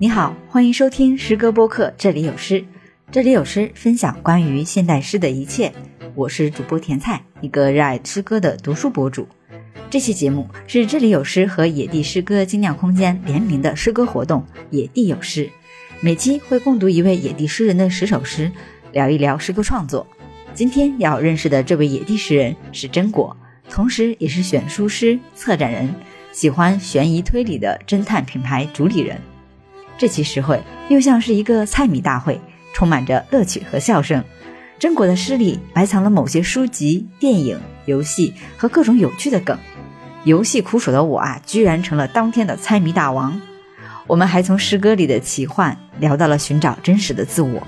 你好，欢迎收听诗歌播客，这里有诗，这里有诗，分享关于现代诗的一切。我是主播甜菜，一个热爱诗歌的读书博主。这期节目是这里有诗和野地诗歌精酿空间联名的诗歌活动——野地有诗。每期会共读一位野地诗人的十首诗，聊一聊诗歌创作。今天要认识的这位野地诗人是真果，同时也是选书师、策展人，喜欢悬疑推理的侦探品牌主理人。这期诗会又像是一个猜谜大会，充满着乐趣和笑声。真果的诗里埋藏了某些书籍、电影、游戏和各种有趣的梗。游戏苦手的我啊，居然成了当天的猜谜大王。我们还从诗歌里的奇幻聊到了寻找真实的自我。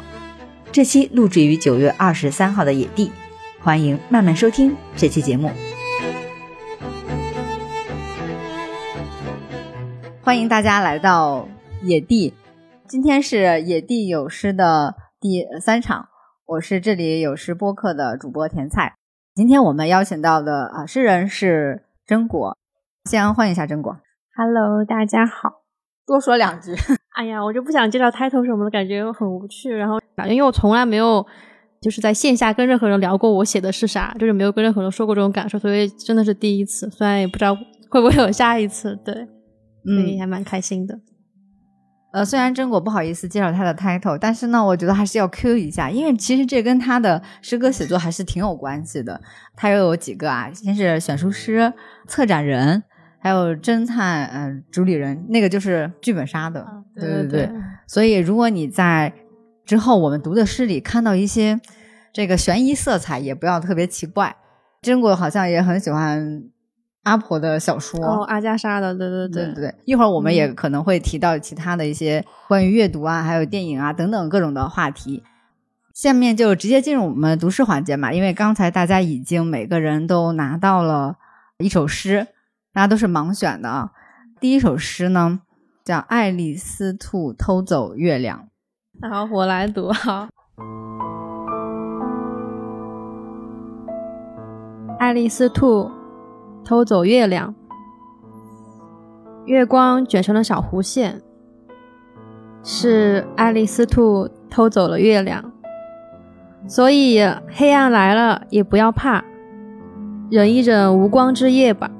这期录制于九月二十三号的野地，欢迎慢慢收听这期节目。欢迎大家来到。野地，今天是野地有诗的第三场，我是这里有诗播客的主播甜菜。今天我们邀请到的啊诗人是真果，先欢迎一下真果。Hello，大家好。多说两句。哎呀，我就不想介绍 title 什么的，感觉很无趣。然后，因为我从来没有就是在线下跟任何人聊过我写的是啥，就是没有跟任何人说过这种感受，所以真的是第一次。虽然也不知道会不会有下一次，对，所以还蛮开心的。呃，虽然真果不好意思介绍他的 title，但是呢，我觉得还是要 Q 一下，因为其实这跟他的诗歌写作还是挺有关系的。他又有几个啊？先是选书师、策展人，还有侦探，嗯，主理人，那个就是剧本杀的。对对对。所以，如果你在之后我们读的诗里看到一些这个悬疑色彩，也不要特别奇怪。真果好像也很喜欢。阿婆的小说哦，阿加莎的，对对对对对。一会儿我们也可能会提到其他的一些关于阅读啊，还有电影啊等等各种的话题。下面就直接进入我们读诗环节嘛，因为刚才大家已经每个人都拿到了一首诗，大家都是盲选的啊。第一首诗呢叫《爱丽丝兔偷走月亮》。好，我来读哈，《爱丽丝兔》。偷走月亮，月光卷成了小弧线，是爱丽丝兔偷走了月亮。所以黑暗来了也不要怕，忍一忍无光之夜吧。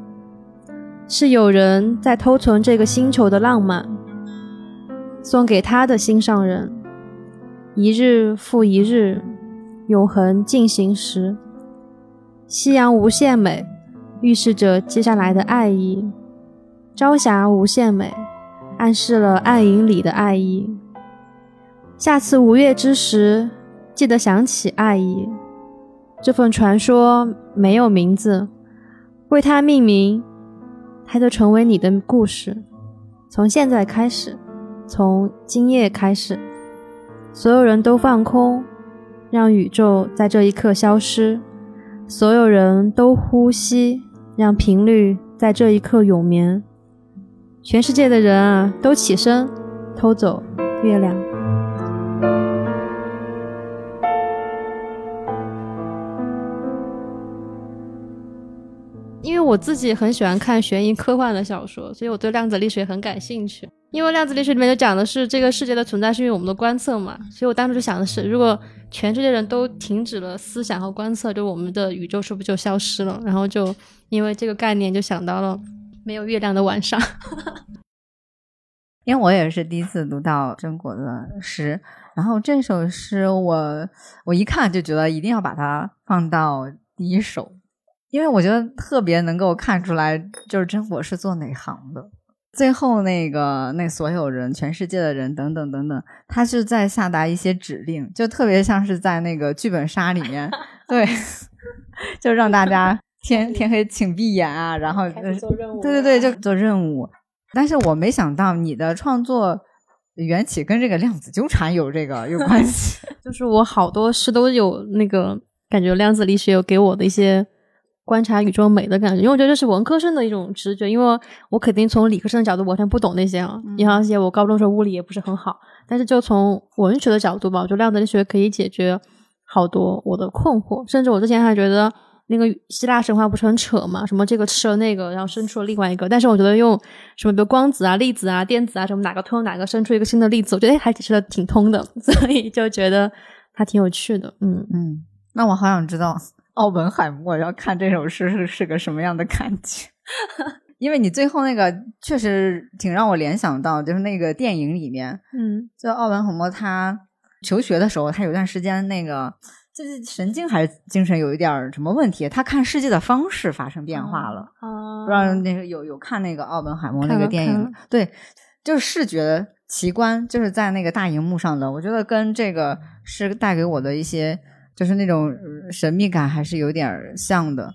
是有人在偷存这个星球的浪漫，送给他的心上人。一日复一日，永恒进行时，夕阳无限美。预示着接下来的爱意，朝霞无限美，暗示了暗影里的爱意。下次五月之时，记得想起爱意。这份传说没有名字，为它命名，它就成为你的故事。从现在开始，从今夜开始，所有人都放空，让宇宙在这一刻消失。所有人都呼吸。让频率在这一刻永眠，全世界的人啊，都起身，偷走月亮。因为我自己很喜欢看悬疑科幻的小说，所以我对量子力学很感兴趣。因为量子力学里面就讲的是这个世界的存在是因为我们的观测嘛，所以我当时就想的是，如果全世界人都停止了思想和观测，就我们的宇宙是不是就消失了？然后就。因为这个概念，就想到了没有月亮的晚上。因为我也是第一次读到真果的诗，然后这首诗我我一看就觉得一定要把它放到第一首，因为我觉得特别能够看出来，就是真果是做哪行的。最后那个那所有人，全世界的人等等等等，他是在下达一些指令，就特别像是在那个剧本杀里面，对，就让大家。天天黑请闭眼啊，然后做任务，对对对，就做任务。但是我没想到你的创作缘起跟这个量子纠缠有这个有关系。就是我好多诗都有那个感觉，量子力学有给我的一些观察宇宙美的感觉。因为我觉得这是文科生的一种直觉，因为我肯定从理科生的角度完全不懂那些啊。你而且我高中时候物理也不是很好，但是就从文学的角度吧，我觉得量子力学可以解决好多我的困惑。甚至我之前还觉得。那个希腊神话不是很扯嘛？什么这个吃了那个，然后生出了另外一个。但是我觉得用什么比如光子啊、粒子啊、电子啊什么哪个通哪个生出一个新的粒子，我觉得还解释的挺通的，所以就觉得它挺有趣的。嗯嗯，那我好想知道奥本海默要看这首诗是是个什么样的感觉，因为你最后那个确实挺让我联想到，就是那个电影里面，嗯，就奥本海默他求学的时候，他有段时间那个。就是神经还是精神有一点什么问题？他看世界的方式发生变化了。不知道那个有有看那个奥本海默那个电影？对，就是视觉奇观，就是在那个大荧幕上的。我觉得跟这个是带给我的一些，就是那种神秘感还是有点像的，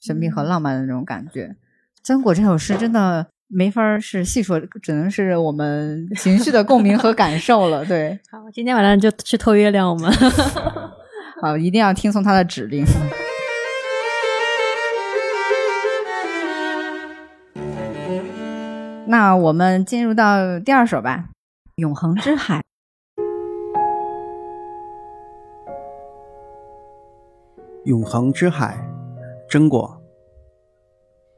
神秘和浪漫的那种感觉。真果这首诗真的没法是细说，只能是我们情绪的共鸣和感受了。对，好，今天晚上就去偷月亮，我们。好，一定要听从他的指令。那我们进入到第二首吧，《永恒之海》。永恒之海，真果。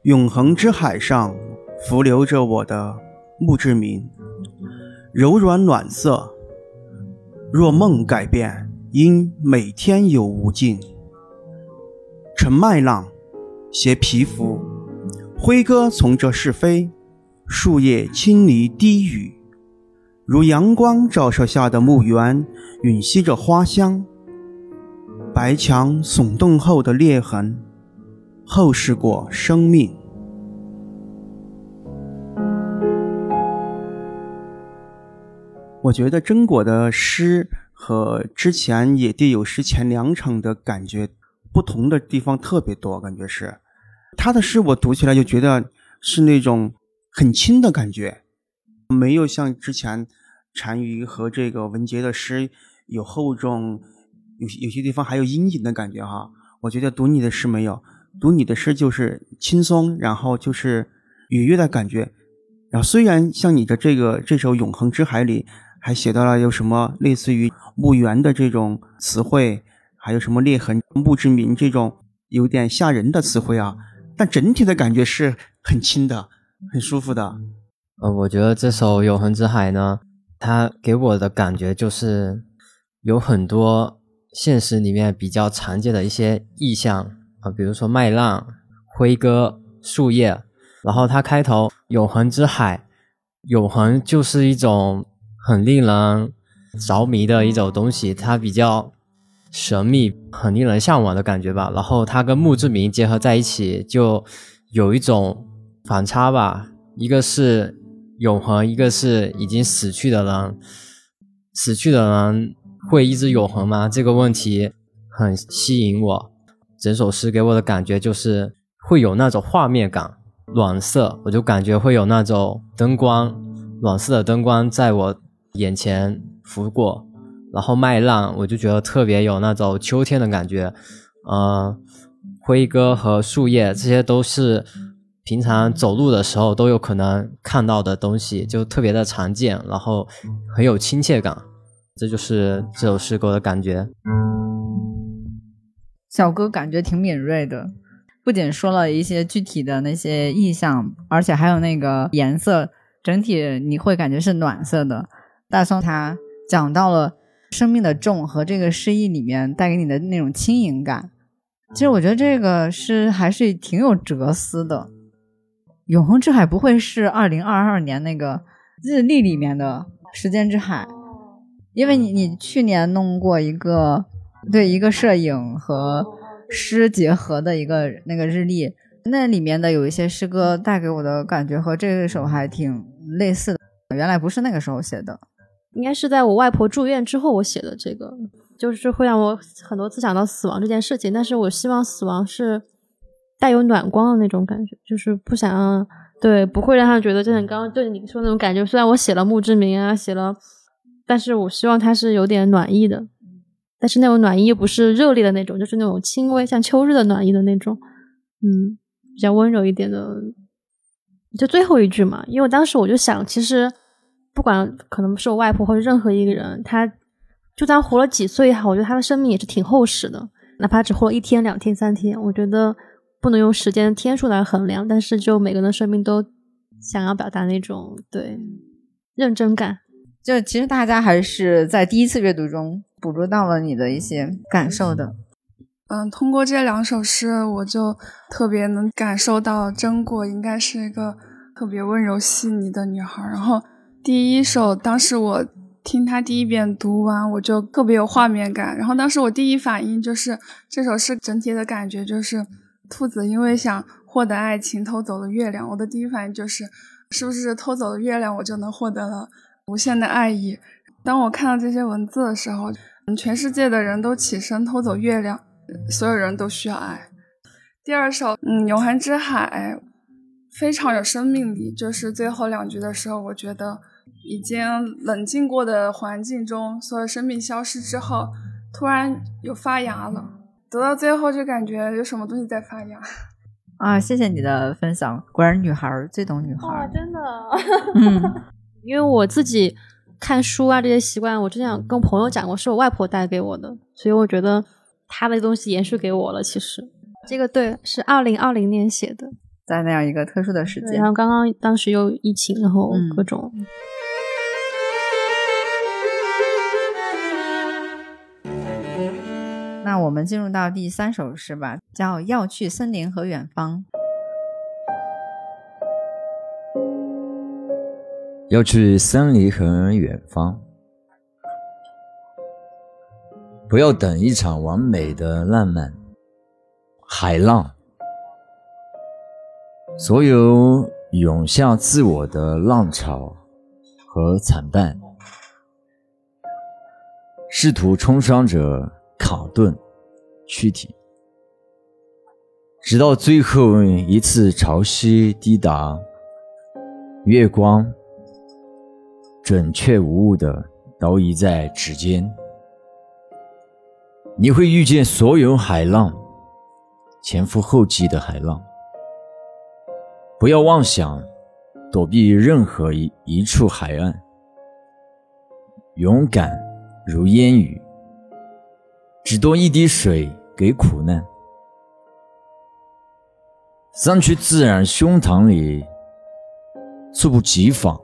永恒之海上浮流着我的墓志铭，柔软暖色，若梦改变。因每天有无尽，乘麦浪，携皮肤，挥歌从这是非，树叶轻离低语，如阳光照射下的墓园，吮吸着花香。白墙耸动后的裂痕，后世过生命。我觉得真果的诗。和之前野地有诗前两场的感觉不同的地方特别多，感觉是他的诗我读起来就觉得是那种很轻的感觉，没有像之前单于和这个文杰的诗有厚重，有些有些地方还有阴影的感觉哈。我觉得读你的诗没有，读你的诗就是轻松，然后就是愉悦的感觉。然后虽然像你的这个这首《永恒之海》里。还写到了有什么类似于墓园的这种词汇，还有什么裂痕、墓志铭这种有点吓人的词汇啊？但整体的感觉是很轻的，很舒服的。呃，我觉得这首《永恒之海》呢，它给我的感觉就是有很多现实里面比较常见的一些意象啊，比如说麦浪、辉哥、树叶，然后它开头“永恒之海”，永恒就是一种。很令人着迷的一种东西，它比较神秘，很令人向往的感觉吧。然后它跟墓志铭结合在一起，就有一种反差吧。一个是永恒，一个是已经死去的人。死去的人会一直永恒吗？这个问题很吸引我。整首诗给我的感觉就是会有那种画面感，暖色，我就感觉会有那种灯光，暖色的灯光在我。眼前拂过，然后麦浪，我就觉得特别有那种秋天的感觉。呃，辉哥和树叶，这些都是平常走路的时候都有可能看到的东西，就特别的常见，然后很有亲切感。这就是这首诗给我的感觉。小哥感觉挺敏锐的，不仅说了一些具体的那些意象，而且还有那个颜色，整体你会感觉是暖色的。大宋他讲到了生命的重和这个诗意里面带给你的那种轻盈感。其实我觉得这个诗还是挺有哲思的。永恒之海不会是二零二二年那个日历里面的时间之海，因为你你去年弄过一个对一个摄影和诗结合的一个那个日历，那里面的有一些诗歌带给我的感觉和这首还挺类似的。原来不是那个时候写的。应该是在我外婆住院之后我写的这个，就是会让我很多次想到死亡这件事情。但是我希望死亡是带有暖光的那种感觉，就是不想让对，不会让他觉得就像刚刚对你说那种感觉。虽然我写了墓志铭啊，写了，但是我希望它是有点暖意的，但是那种暖意又不是热烈的那种，就是那种轻微像秋日的暖意的那种，嗯，比较温柔一点的。就最后一句嘛，因为当时我就想，其实。不管可能是我外婆或者任何一个人，他就算活了几岁也好，我觉得他的生命也是挺厚实的。哪怕只活了一天、两天、三天，我觉得不能用时间天数来衡量，但是就每个人的生命都想要表达那种对认真感。就其实大家还是在第一次阅读中捕捉到了你的一些感受的。嗯，通过这两首诗，我就特别能感受到真果应该是一个特别温柔细腻的女孩。然后第一首，当时我听她第一遍读完，我就特别有画面感。然后当时我第一反应就是这首诗整体的感觉就是兔子因为想获得爱情偷走了月亮。我的第一反应就是是不是偷走了月亮，我就能获得了无限的爱意？当我看到这些文字的时候，全世界的人都起身偷走月亮。所有人都需要爱。第二首，嗯，《永恒之海》非常有生命力。就是最后两句的时候，我觉得已经冷静过的环境中，所有生命消失之后，突然又发芽了。读到最后就感觉有什么东西在发芽。啊，谢谢你的分享。果然，女孩最懂女孩。真的。嗯，因为我自己看书啊这些习惯，我之前跟朋友讲过，是我外婆带给我的，所以我觉得。他的东西延续给我了，其实这个对是二零二零年写的，在那样一个特殊的时间，然后刚刚当时又疫情，然后各种。那我们进入到第三首诗吧，叫《要去森林和远方》。要去森林和远方。不要等一场完美的浪漫，海浪，所有涌向自我的浪潮和惨败，试图冲刷着卡顿躯体，直到最后一次潮汐抵达，月光准确无误的倒移在指尖。你会遇见所有海浪，前赴后继的海浪。不要妄想躲避任何一一处海岸，勇敢如烟雨，只多一滴水给苦难，散去自然胸膛里，猝不及防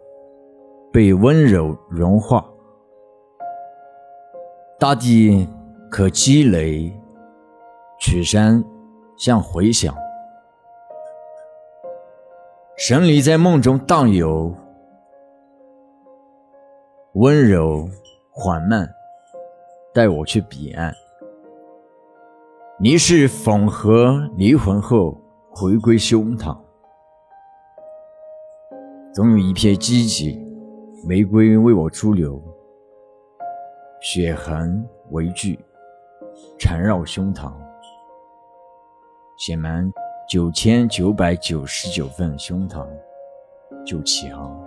被温柔融化，大地。可积累，曲山像回响，神离在梦中荡游，温柔缓慢，带我去彼岸。你是缝合离魂后回归胸膛，总有一片积极玫瑰为我驻留，血痕为惧。缠绕胸膛，写满九千九百九十九份胸膛，就起航。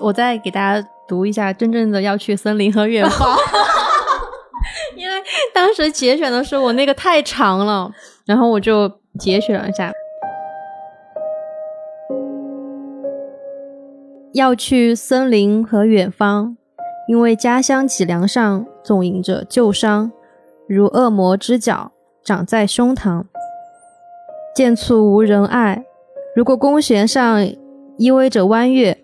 我再给大家读一下真正的要去森林和远方 当时节选的时候我那个太长了，然后我就节选了一下。要去森林和远方，因为家乡脊梁上总印着旧伤，如恶魔之角长在胸膛。剑簇无人爱，如果弓弦上依偎着弯月，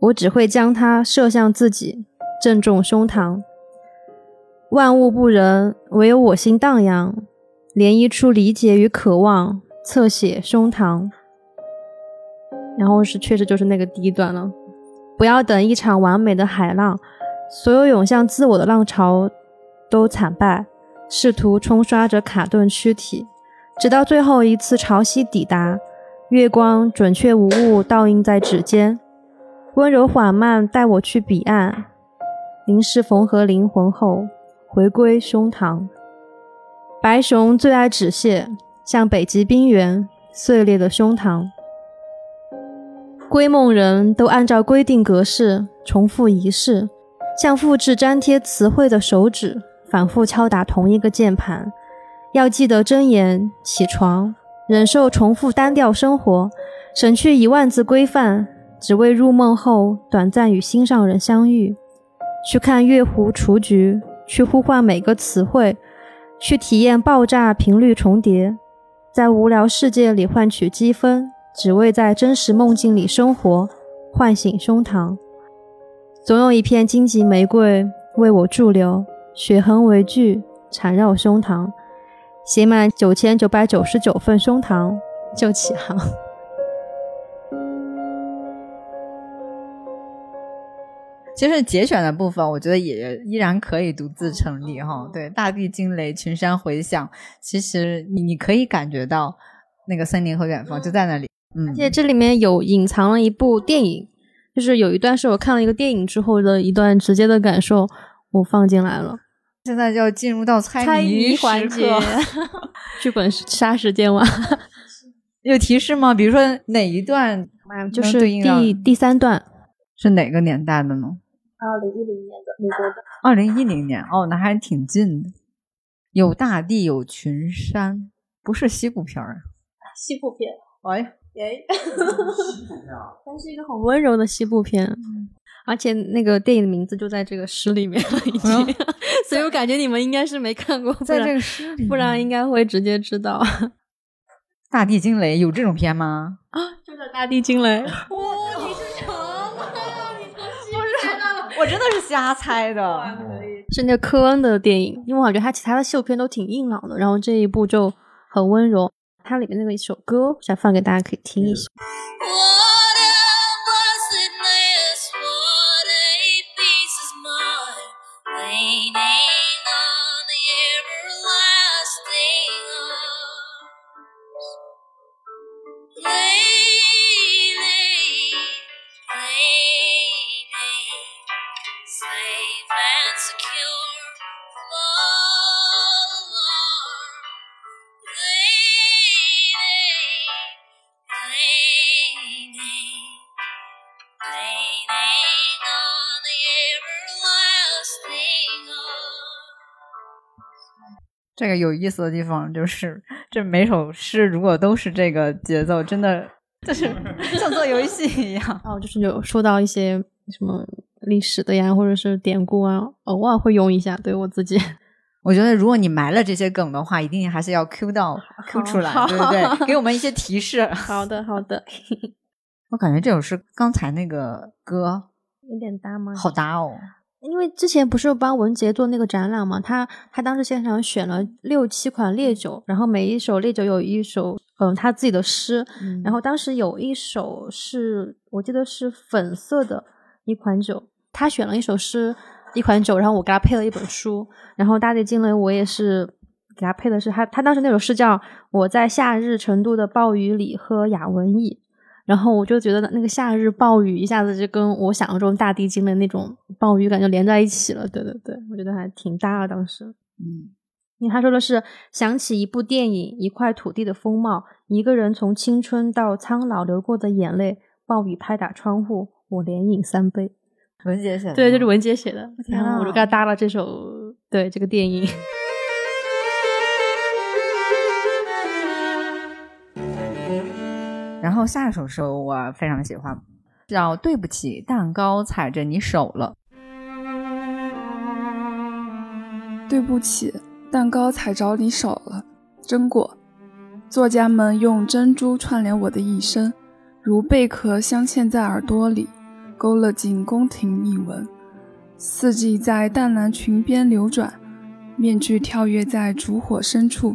我只会将它射向自己，正中胸膛。万物不仁，唯有我心荡漾，涟漪出理解与渴望，侧写胸膛。然后是，确实就是那个第一段了。不要等一场完美的海浪，所有涌向自我的浪潮都惨败，试图冲刷着卡顿躯体，直到最后一次潮汐抵达，月光准确无误倒映在指尖，温柔缓慢带我去彼岸，凝视缝合灵魂后回归胸膛。白熊最爱纸屑，像北极冰原碎裂的胸膛。归梦人都按照规定格式重复仪式，像复制粘贴词汇的手指反复敲打同一个键盘。要记得睁眼起床，忍受重复单调生活，省去一万字规范，只为入梦后短暂与心上人相遇，去看月湖雏菊，去呼唤每个词汇，去体验爆炸频率重叠，在无聊世界里换取积分，只为在真实梦境里生活，唤醒胸膛。总有一片荆棘玫瑰为我驻留，血痕为句缠绕胸膛，写满九千九百九十九份胸膛就起航。其实节选的部分，我觉得也依然可以独自成立哈。对，大地惊雷，群山回响，其实你你可以感觉到那个森林和远方就在那里。嗯，而且这里面有隐藏了一部电影。就是有一段是我看了一个电影之后的一段直接的感受，我放进来了。现在就要进入到猜谜环节，剧本杀时间吗？有提示吗？比如说哪一段？就是第第三段是哪个年代的呢？二零一零年的美国的。二零一零年哦，那还挺近的。有大地，有群山，不是西部片儿。西部片。哎。耶，它是一个很温柔的西部片，而且那个电影的名字就在这个诗里面了，已经，所以我感觉你们应该是没看过，在这个诗里，不然应该会直接知道。大地惊雷有这种片吗？啊，就叫大地惊雷。我真的是瞎猜的。是那个科恩的电影，因为我感觉他其他的秀片都挺硬朗的，然后这一部就很温柔。它里面那个一首歌，想放给大家可以听一下。这个有意思的地方就是，这每首诗如果都是这个节奏，真的就是 像做游戏一样。哦，就是有说到一些什么历史的呀，或者是典故啊，偶尔会用一下。对我自己，我觉得如果你埋了这些梗的话，一定还是要 Q 到 Q 出来，对不对？给我们一些提示。好的，好的。我感觉这首诗刚才那个歌有点搭吗？好搭哦。因为之前不是帮文杰做那个展览嘛，他他当时现场选了六七款烈酒，然后每一首烈酒有一首嗯他自己的诗，然后当时有一首是我记得是粉色的一款酒，他选了一首诗一款酒，然后我给他配了一本书，然后大地惊雷我也是给他配的是他他当时那首诗叫我在夏日成都的暴雨里喝雅文艺。然后我就觉得那个夏日暴雨一下子就跟我想象中大地惊的那种暴雨感觉连在一起了，对对对，我觉得还挺搭的当时。嗯，因为他说的是想起一部电影，一块土地的风貌，一个人从青春到苍老流过的眼泪，暴雨拍打窗户，我连饮三杯。文杰写的，对，就是文杰写的。天啊，我就给他搭了这首，对这个电影。然后下一首诗我非常喜欢，叫《对不起，蛋糕踩着你手了》。对不起，蛋糕踩着你手了。真果，作家们用珍珠串联我的一生，如贝壳镶嵌在耳朵里，勾勒进宫廷一文。四季在淡蓝裙边流转，面具跳跃在烛火深处，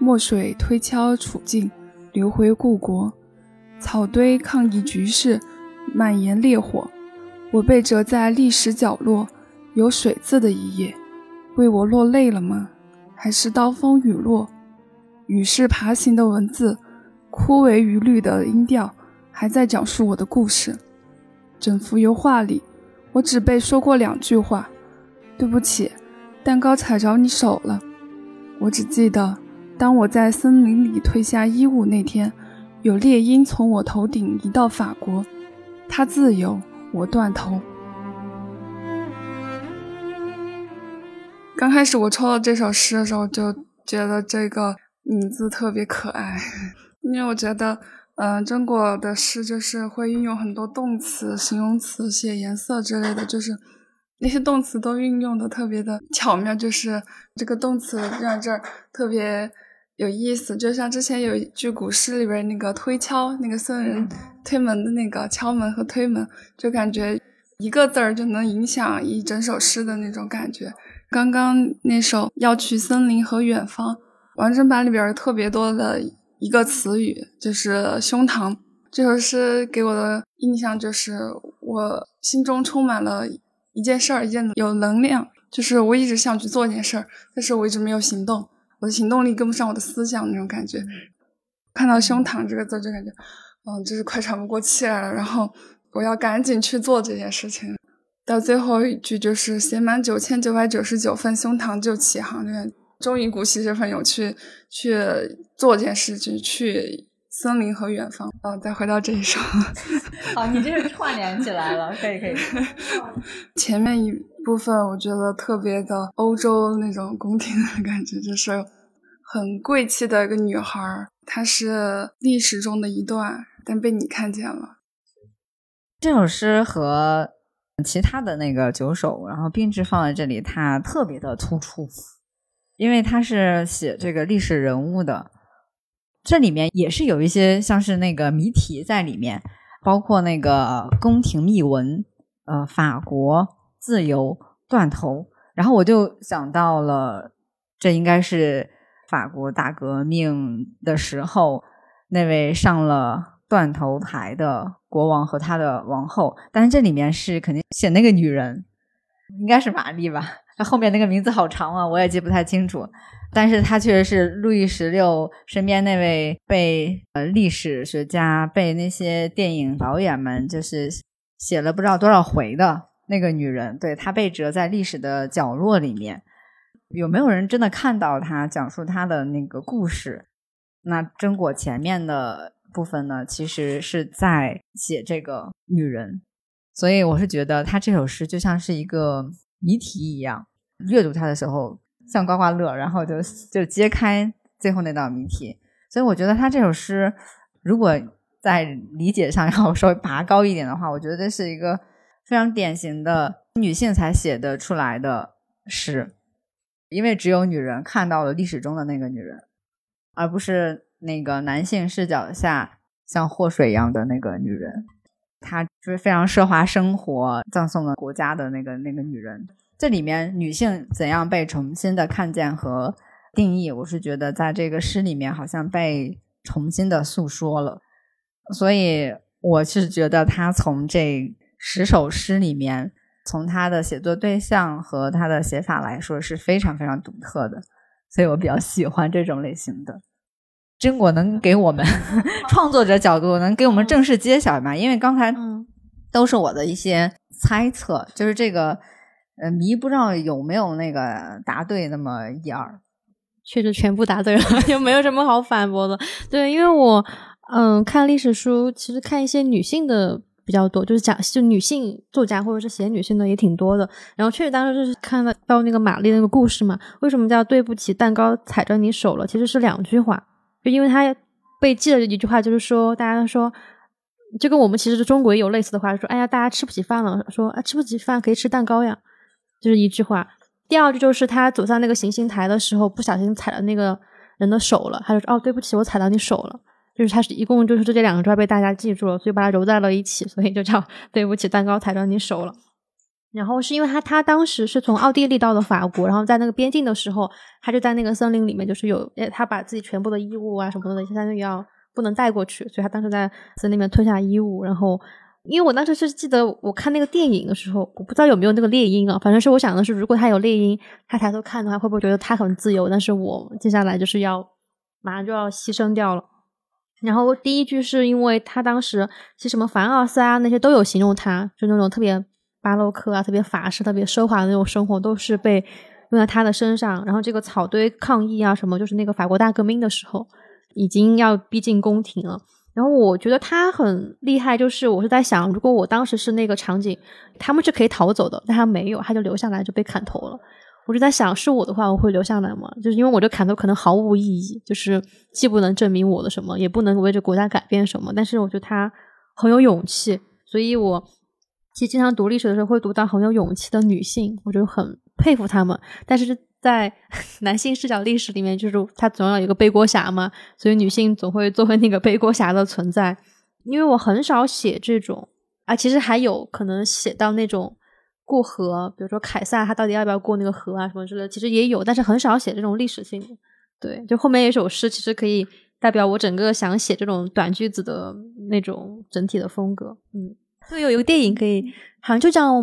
墨水推敲处境，流回故国。草堆抗议局势，蔓延烈火。我被折在历史角落，有水渍的一页。为我落泪了吗？还是刀锋雨落？雨是爬行的文字，枯萎余绿的音调，还在讲述我的故事。整幅油画里，我只被说过两句话：“对不起，蛋糕踩着你手了。”我只记得，当我在森林里褪下衣物那天。有猎鹰从我头顶移到法国，他自由，我断头。刚开始我抽到这首诗的时候，就觉得这个名字特别可爱，因为我觉得嗯，中国的诗就是会运用很多动词、形容词写颜色之类的，就是那些动词都运用的特别的巧妙，就是这个动词让这儿特别有意思。就像之前有一句古诗里边那个推敲，那个僧人推门的那个敲门和推门，就感觉一个字儿就能影响一整首诗的那种感觉。刚刚那首要去森林和远方，完整版里边特别多的。一个词语就是胸膛，这首诗给我的印象就是我心中充满了一件事儿，一件有能量，就是我一直想去做一件事儿，但是我一直没有行动，我的行动力跟不上我的思想那种感觉。看到胸膛这个字就感觉，嗯，就是快喘不过气来了，然后我要赶紧去做这件事情。到最后一句就是写满九千九百九十九份胸膛就起航，这个。终于鼓起这份勇气去做件事，情去森林和远方。嗯，再回到这一首。好，你这是串联起来了，可以可以。前面一部分我觉得特别的欧洲那种宫廷的感觉，就是很贵气的一个女孩，她是历史中的一段，但被你看见了。这首诗和其他的那个九首，然后并置放在这里，它特别的突出。因为它是写这个历史人物的，这里面也是有一些像是那个谜题在里面，包括那个宫廷秘闻，呃，法国自由断头，然后我就想到了，这应该是法国大革命的时候那位上了断头台的国王和他的王后，但是这里面是肯定写那个女人，应该是玛丽吧。她后面那个名字好长啊，我也记不太清楚。但是她确实是路易十六身边那位被呃历史学家、被那些电影导演们就是写了不知道多少回的那个女人。对她被折在历史的角落里面，有没有人真的看到她讲述她的那个故事？那真果前面的部分呢，其实是在写这个女人。所以我是觉得他这首诗就像是一个。谜题一样，阅读它的时候像刮刮乐，然后就就揭开最后那道谜题。所以我觉得他这首诗，如果在理解上要 稍微拔高一点的话，我觉得这是一个非常典型的女性才写的出来的诗，因为只有女人看到了历史中的那个女人，而不是那个男性视角下像祸水一样的那个女人。她就是非常奢华生活，葬送了国家的那个那个女人。这里面女性怎样被重新的看见和定义，我是觉得在这个诗里面好像被重新的诉说了。所以我是觉得他从这十首诗里面，从他的写作对象和他的写法来说是非常非常独特的。所以我比较喜欢这种类型的。真果能给我们 创作者角度能给我们正式揭晓吗？因为刚才都是我的一些猜测，就是这个呃谜不知道有没有那个答对那么一二，确实全部答对了，就没有什么好反驳的。对，因为我嗯看历史书，其实看一些女性的比较多，就是讲就女性作家或者是写女性的也挺多的。然后确实当时就是看到到那个玛丽那个故事嘛，为什么叫对不起蛋糕踩着你手了？其实是两句话。就因为他被记了一句话，就是说，大家说，就跟我们其实中国也有类似的话，说，哎呀，大家吃不起饭了，说啊，吃不起饭可以吃蛋糕呀，就是一句话。第二句就是他走上那个行刑台的时候，不小心踩了那个人的手了，他就说，哦，对不起，我踩到你手了。就是他是一共就是这两个字被大家记住了，所以把它揉在了一起，所以就叫对不起，蛋糕踩到你手了。然后是因为他他当时是从奥地利到了法国，然后在那个边境的时候，他就在那个森林里面，就是有他把自己全部的衣物啊什么的，相当于要不能带过去，所以他当时在森林里面吞下衣物。然后，因为我当时是记得我看那个电影的时候，我不知道有没有那个猎鹰啊，反正是我想的是，如果他有猎鹰，他抬头看的话，会不会觉得他很自由？但是我接下来就是要马上就要牺牲掉了。然后第一句是因为他当时其实什么凡尔赛啊那些都有形容他，就那种特别。巴洛克啊，特别法式、特别奢华的那种生活，都是被用在他的身上。然后这个草堆抗议啊，什么，就是那个法国大革命的时候，已经要逼近宫廷了。然后我觉得他很厉害，就是我是在想，如果我当时是那个场景，他们是可以逃走的，但他没有，他就留下来就被砍头了。我就在想，是我的话，我会留下来吗？就是因为我这砍头可能毫无意义，就是既不能证明我的什么，也不能为这国家改变什么。但是我觉得他很有勇气，所以我其实经常读历史的时候会读到很有勇气的女性，我就很佩服她们。但是在 男性视角历史里面，就是他总要有一个背锅侠嘛，所以女性总会作为那个背锅侠的存在。因为我很少写这种啊，其实还有可能写到那种。过河，比如说凯撒，他到底要不要过那个河啊，什么之类的，其实也有，但是很少写这种历史性的。对，就后面有一首诗，其实可以代表我整个想写这种短句子的那种整体的风格。嗯，对，有一个电影可以，好像就叫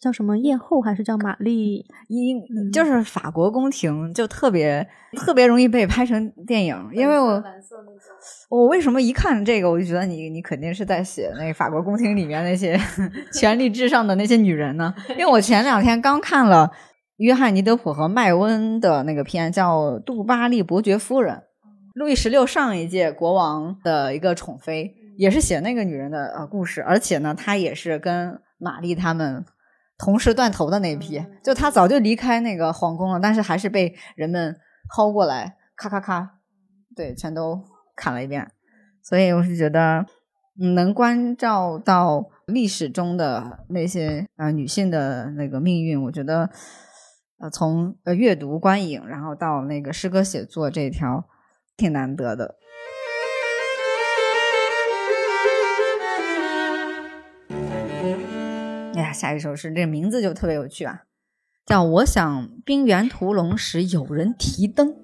叫什么艳后，还是叫玛丽？因就是法国宫廷，就特别特别容易被拍成电影，因为我。我为什么一看这个，我就觉得你你肯定是在写那法国宫廷里面那些 权力至上的那些女人呢？因为我前两天刚看了约翰尼德普和麦温的那个片，叫《杜巴利伯爵夫人》，路易十六上一届国王的一个宠妃，也是写那个女人的呃故事，而且呢，她也是跟玛丽他们同时断头的那批，就她早就离开那个皇宫了，但是还是被人们薅过来，咔咔咔，对，全都。砍了一遍，所以我是觉得能关照到历史中的那些啊女性的那个命运，我觉得呃从呃阅读观影，然后到那个诗歌写作这条挺难得的。下一首诗这个名字就特别有趣啊，叫我想冰原屠龙时有人提灯。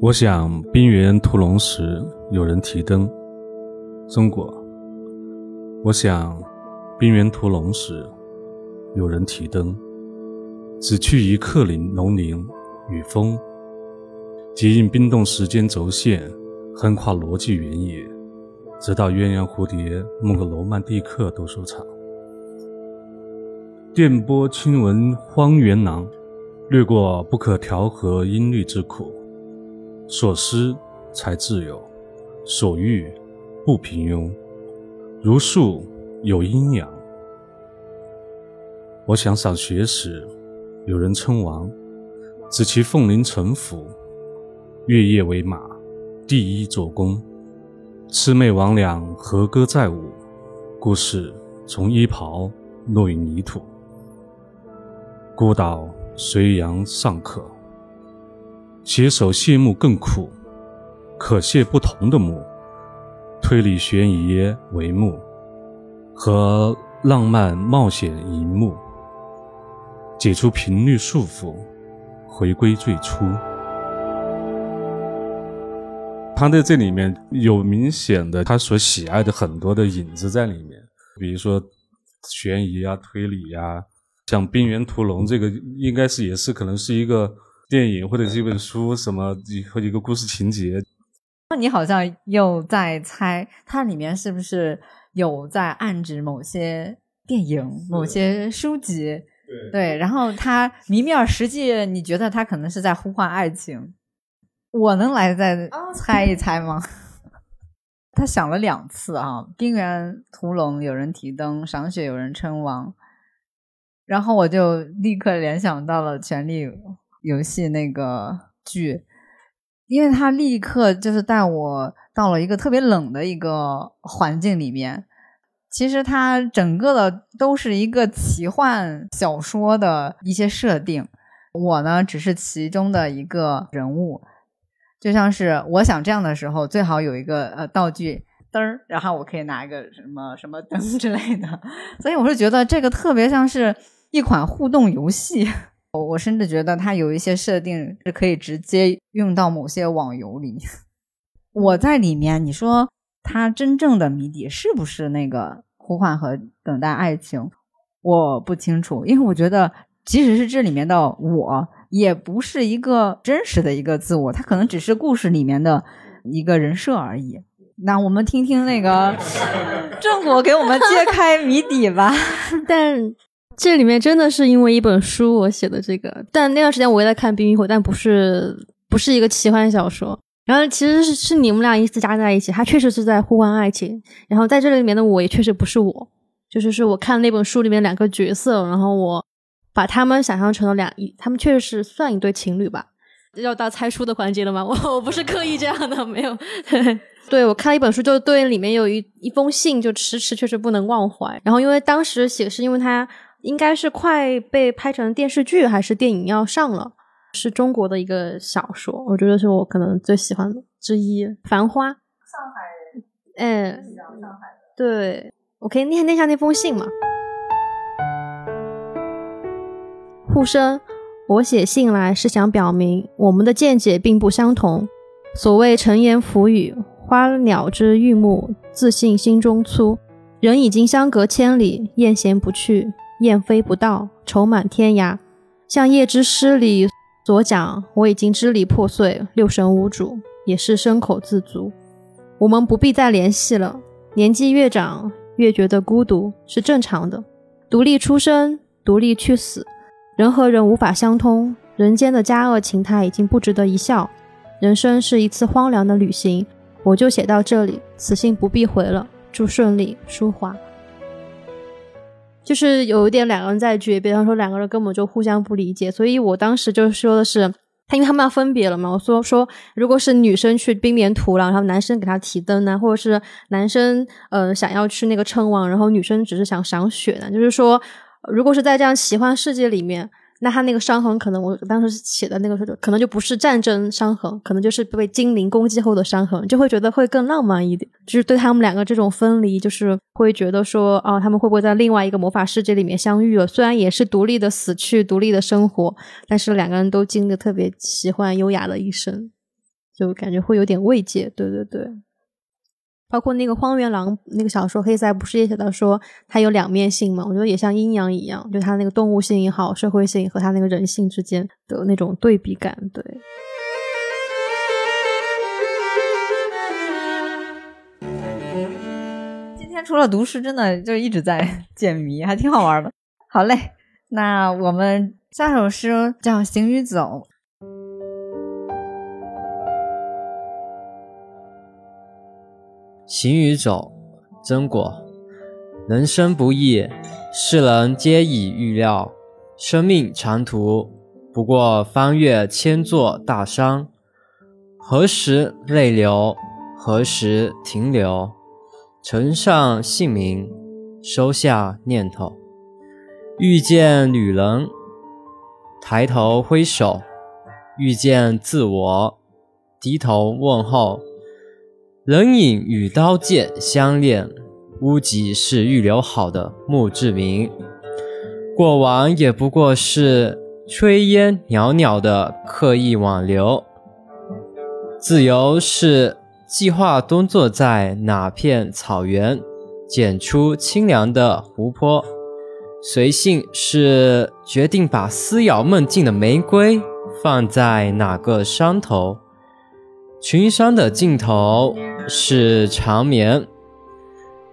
我想冰原屠龙时有人提灯。中国。我想冰原屠龙时有人提灯。只去一克林农林与风，即应冰冻时间轴线，横跨逻辑原野，直到鸳鸯蝴蝶梦个罗曼蒂克都收场。电波轻闻荒原狼，掠过不可调和音律之苦。所思才自由，所欲不平庸。如树有阴阳。我想赏学时，有人称王，指其凤临城府，月夜为马，第一做工。魑魅魍魉和歌载舞，故事从衣袍落于泥土。孤岛随阳尚可。携手谢幕更苦，可谢不同的幕，推理悬疑为幕，和浪漫冒险一幕，解除频率束缚，回归最初。他在这里面有明显的他所喜爱的很多的影子在里面，比如说悬疑啊、推理呀，像《冰原屠龙》这个，应该是也是可能是一个。电影或者是一本书，什么或者一个故事情节，那你好像又在猜，它里面是不是有在暗指某些电影、某些书籍？对，然后它谜面实际你觉得它可能是在呼唤爱情？我能来再猜一猜吗？他想了两次啊，冰原屠龙有人提灯，赏雪有人称王，然后我就立刻联想到了《权力》。游戏那个剧，因为他立刻就是带我到了一个特别冷的一个环境里面。其实它整个的都是一个奇幻小说的一些设定，我呢只是其中的一个人物。就像是我想这样的时候，最好有一个呃道具灯儿，然后我可以拿一个什么什么灯 之类的。所以我是觉得这个特别像是一款互动游戏。我我甚至觉得它有一些设定是可以直接用到某些网游里。我在里面，你说它真正的谜底是不是那个呼唤和等待爱情？我不清楚，因为我觉得即使是这里面的我，也不是一个真实的一个自我，他可能只是故事里面的一个人设而已。那我们听听那个 正果给我们揭开谜底吧。但。这里面真的是因为一本书我写的这个，但那段时间我也在看《冰与火》，但不是不是一个奇幻小说。然后其实是是你们俩一次加在一起，它确实是在呼唤爱情。然后在这里面的我也确实不是我，就是是我看那本书里面两个角色，然后我把他们想象成了两一，他们确实是算一对情侣吧。要到猜书的环节了吗？我我不是刻意这样的，没有。对，我看了一本书，就对里面有一一封信，就迟迟确实不能忘怀。然后因为当时写是因为它应该是快被拍成电视剧还是电影要上了，是中国的一个小说，我觉得是我可能最喜欢的之一，《繁花》。上海人。哎，对，我可以念念下那封信嘛？沪生。我写信来是想表明，我们的见解并不相同。所谓沉言浮语，花鸟之玉木，自信心中粗。人已经相隔千里，雁衔不去，雁飞不到，愁满天涯。像叶之诗里所讲，我已经支离破碎，六神无主，也是牲口自足。我们不必再联系了。年纪越长，越觉得孤独是正常的。独立出生，独立去死。人和人无法相通，人间的佳恶情态已经不值得一笑。人生是一次荒凉的旅行，我就写到这里，此信不必回了。祝顺利，淑华。就是有一点两个人在诀，比方说两个人根本就互相不理解，所以我当时就说的是，他因为他们要分别了嘛，我说说如果是女生去冰棉土壤，然后男生给他提灯呢，或者是男生呃想要去那个称王，然后女生只是想赏雪呢，就是说。如果是在这样奇幻世界里面，那他那个伤痕可能我当时写的那个时候，可能就不是战争伤痕，可能就是被精灵攻击后的伤痕，就会觉得会更浪漫一点。就是对他们两个这种分离，就是会觉得说，哦，他们会不会在另外一个魔法世界里面相遇了？虽然也是独立的死去，独立的生活，但是两个人都经历特别奇幻优雅的一生，就感觉会有点慰藉。对对对。包括那个荒原狼那个小说，黑塞不是也写到说它有两面性嘛？我觉得也像阴阳一样，就它那个动物性也好，社会性和它那个人性之间的那种对比感。对。今天除了读书，真的就一直在 解谜，还挺好玩的。好嘞，那我们下首诗叫《行与走》。行与走，真果。人生不易，世人皆已预料。生命长途，不过翻越千座大山。何时泪流？何时停留？呈上姓名，收下念头。遇见旅人，抬头挥手；遇见自我，低头问候。人影与刀剑相恋，屋脊是预留好的墓志铭。过往也不过是炊烟袅袅的刻意挽留。自由是计划蹲坐在哪片草原，捡出清凉的湖泊。随性是决定把撕咬梦境的玫瑰放在哪个山头。群山的尽头是长眠，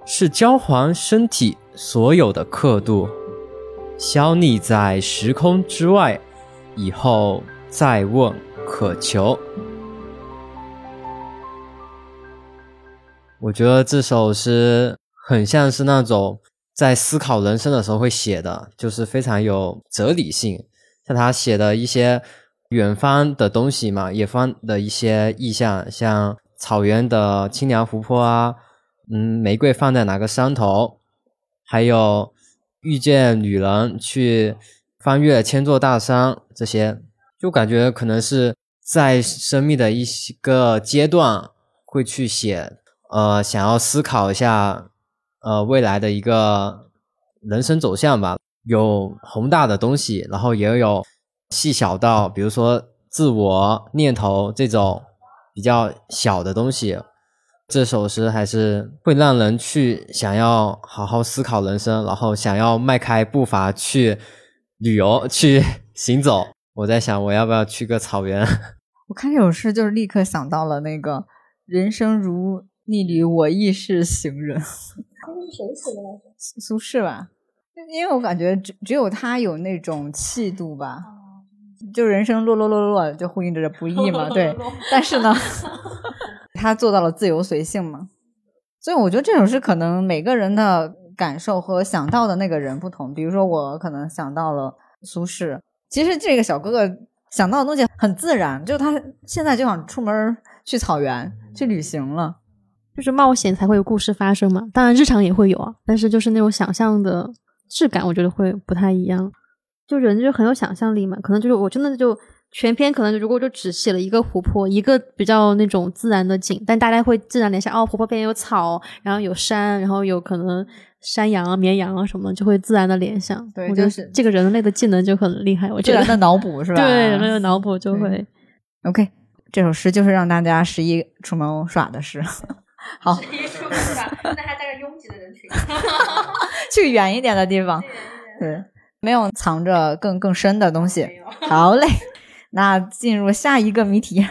是交还身体所有的刻度，消匿在时空之外，以后再问渴求。我觉得这首诗很像是那种在思考人生的时候会写的，就是非常有哲理性，像他写的一些。远方的东西嘛，远方的一些意象，像草原的清凉湖泊啊，嗯，玫瑰放在哪个山头，还有遇见女人去翻越千座大山，这些就感觉可能是在生命的一个阶段会去写，呃，想要思考一下，呃，未来的一个人生走向吧，有宏大的东西，然后也有。细小到，比如说自我念头这种比较小的东西，这首诗还是会让人去想要好好思考人生，然后想要迈开步伐去旅游、去行走。我在想，我要不要去个草原？我看这首诗，就是立刻想到了那个“人生如逆旅，我亦是行人”。这是谁写的来着？苏轼吧？因为我感觉只只有他有那种气度吧。就人生落落落落，就呼应着不易嘛，对。但是呢，他做到了自由随性嘛，所以我觉得这首诗可能每个人的感受和想到的那个人不同。比如说，我可能想到了苏轼，其实这个小哥哥想到的东西很自然，就他现在就想出门去草原去旅行了。就是冒险才会有故事发生嘛，当然日常也会有啊，但是就是那种想象的质感，我觉得会不太一样。就人就很有想象力嘛，可能就是我真的就全篇可能如果就只写了一个湖泊，一个比较那种自然的景，但大家会自然联想哦，湖泊边有草，然后有山，然后有可能山羊、绵羊啊什么，就会自然的联想。对，我觉得就是这个人类的技能就很厉害，我觉得自然的脑补是吧？对人类的脑补就会。OK，这首诗就是让大家十一出门耍的诗。好，十一出门耍，那还带着拥挤的人群。去远一点的地方，对，没有藏着更更深的东西。好嘞，那进入下一个谜题。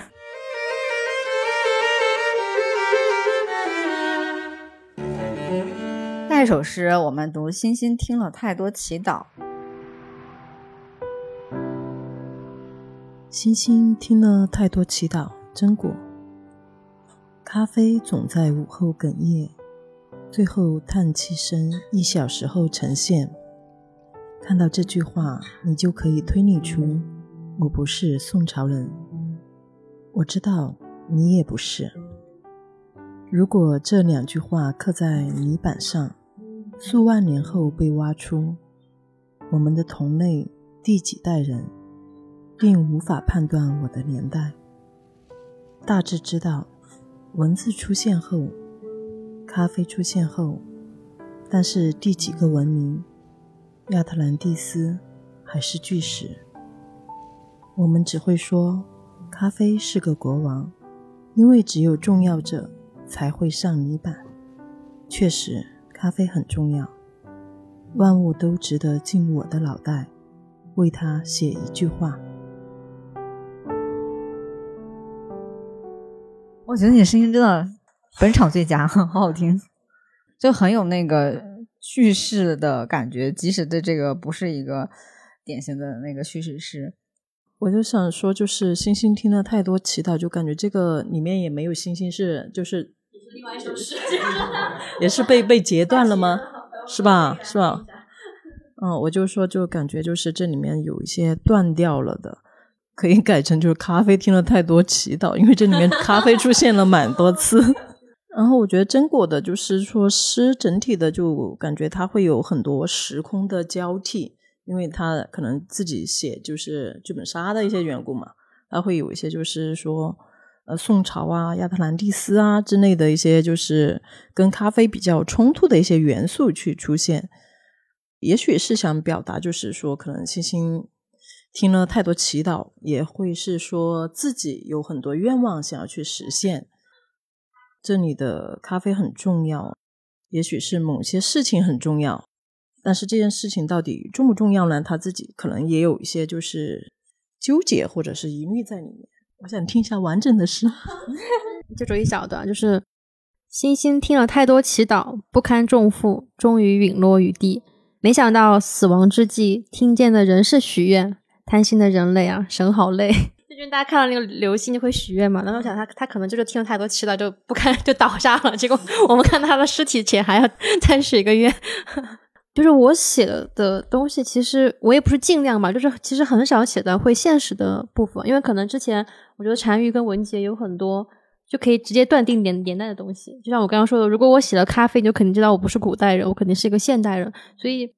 下一首诗，我们读《星星听了太多祈祷》。星星听了太多祈祷，真果。咖啡总在午后哽咽，最后叹气声一小时后呈现。看到这句话，你就可以推理出我不是宋朝人。我知道你也不是。如果这两句话刻在泥板上，数万年后被挖出，我们的同类第几代人，并无法判断我的年代。大致知道，文字出现后，咖啡出现后，但是第几个文明，亚特兰蒂斯还是巨石？我们只会说，咖啡是个国王，因为只有重要者才会上泥板。确实，咖啡很重要，万物都值得进我的脑袋，为它写一句话。我觉得你声音真的本场最佳，好好听，就很有那个叙事的感觉，即使对这个不是一个典型的那个叙事诗。我就想说，就是星星听了太多祈祷，就感觉这个里面也没有星星是，就是也是另外一首诗，也是被被截断了吗？是吧？是吧？嗯，我就说，就感觉就是这里面有一些断掉了的，可以改成就是咖啡听了太多祈祷，因为这里面咖啡出现了蛮多次。然后我觉得真果的就是说诗整体的就感觉它会有很多时空的交替，因为他可能自己写就是剧本杀的一些缘故嘛，他会有一些就是说。呃，宋朝啊、亚特兰蒂斯啊之类的一些，就是跟咖啡比较冲突的一些元素去出现，也许是想表达，就是说，可能星星听了太多祈祷，也会是说自己有很多愿望想要去实现。这里的咖啡很重要，也许是某些事情很重要，但是这件事情到底重不重要呢？他自己可能也有一些就是纠结或者是疑虑在里面。我想听一下完整的诗，就这一小段，就是星星听了太多祈祷，不堪重负，终于陨落于地。没想到死亡之际，听见的仍是许愿。贪心的人类啊，神好累。最近大家看到那个流星就会许愿嘛，然后我想他他可能就是听了太多祈祷就不堪 就倒下了。结果 我们看他的尸体前还要再许一个愿。就是我写的的东西，其实我也不是尽量吧，就是其实很少写的会现实的部分，因为可能之前我觉得单于跟文杰有很多就可以直接断定年年代的东西，就像我刚刚说的，如果我写了咖啡，你就肯定知道我不是古代人，我肯定是一个现代人，所以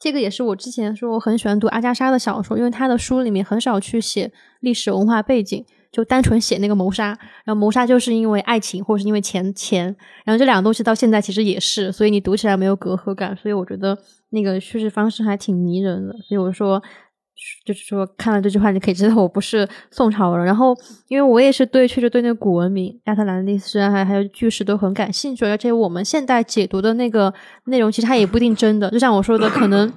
这个也是我之前说我很喜欢读阿加莎的小说，因为他的书里面很少去写历史文化背景。就单纯写那个谋杀，然后谋杀就是因为爱情或者是因为钱钱，然后这两个东西到现在其实也是，所以你读起来没有隔阂感，所以我觉得那个叙事方式还挺迷人的。所以我说，就是说看了这句话，你可以知道我不是宋朝人。然后因为我也是对确实对那个古文明、亚特兰蒂斯还还有巨石都很感兴趣，而且我们现代解读的那个内容其实它也不一定真的，就像我说的，可能。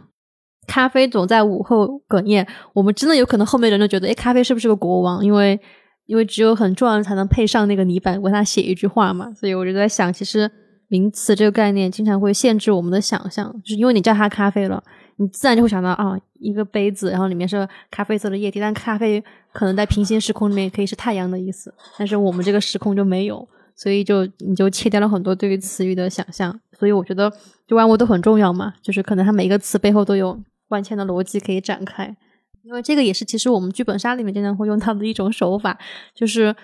咖啡总在午后哽咽，我们真的有可能后面人都觉得，哎，咖啡是不是个国王？因为因为只有很重要才能配上那个泥板为他写一句话嘛，所以我就在想，其实名词这个概念经常会限制我们的想象，就是因为你叫它咖啡了，你自然就会想到啊，一个杯子，然后里面是咖啡色的液体，但咖啡可能在平行时空里面可以是太阳的意思，但是我们这个时空就没有，所以就你就切掉了很多对于词语的想象。所以我觉得就万物都很重要嘛，就是可能它每一个词背后都有万千的逻辑可以展开。因为这个也是其实我们剧本杀里面经常会用到的一种手法，就是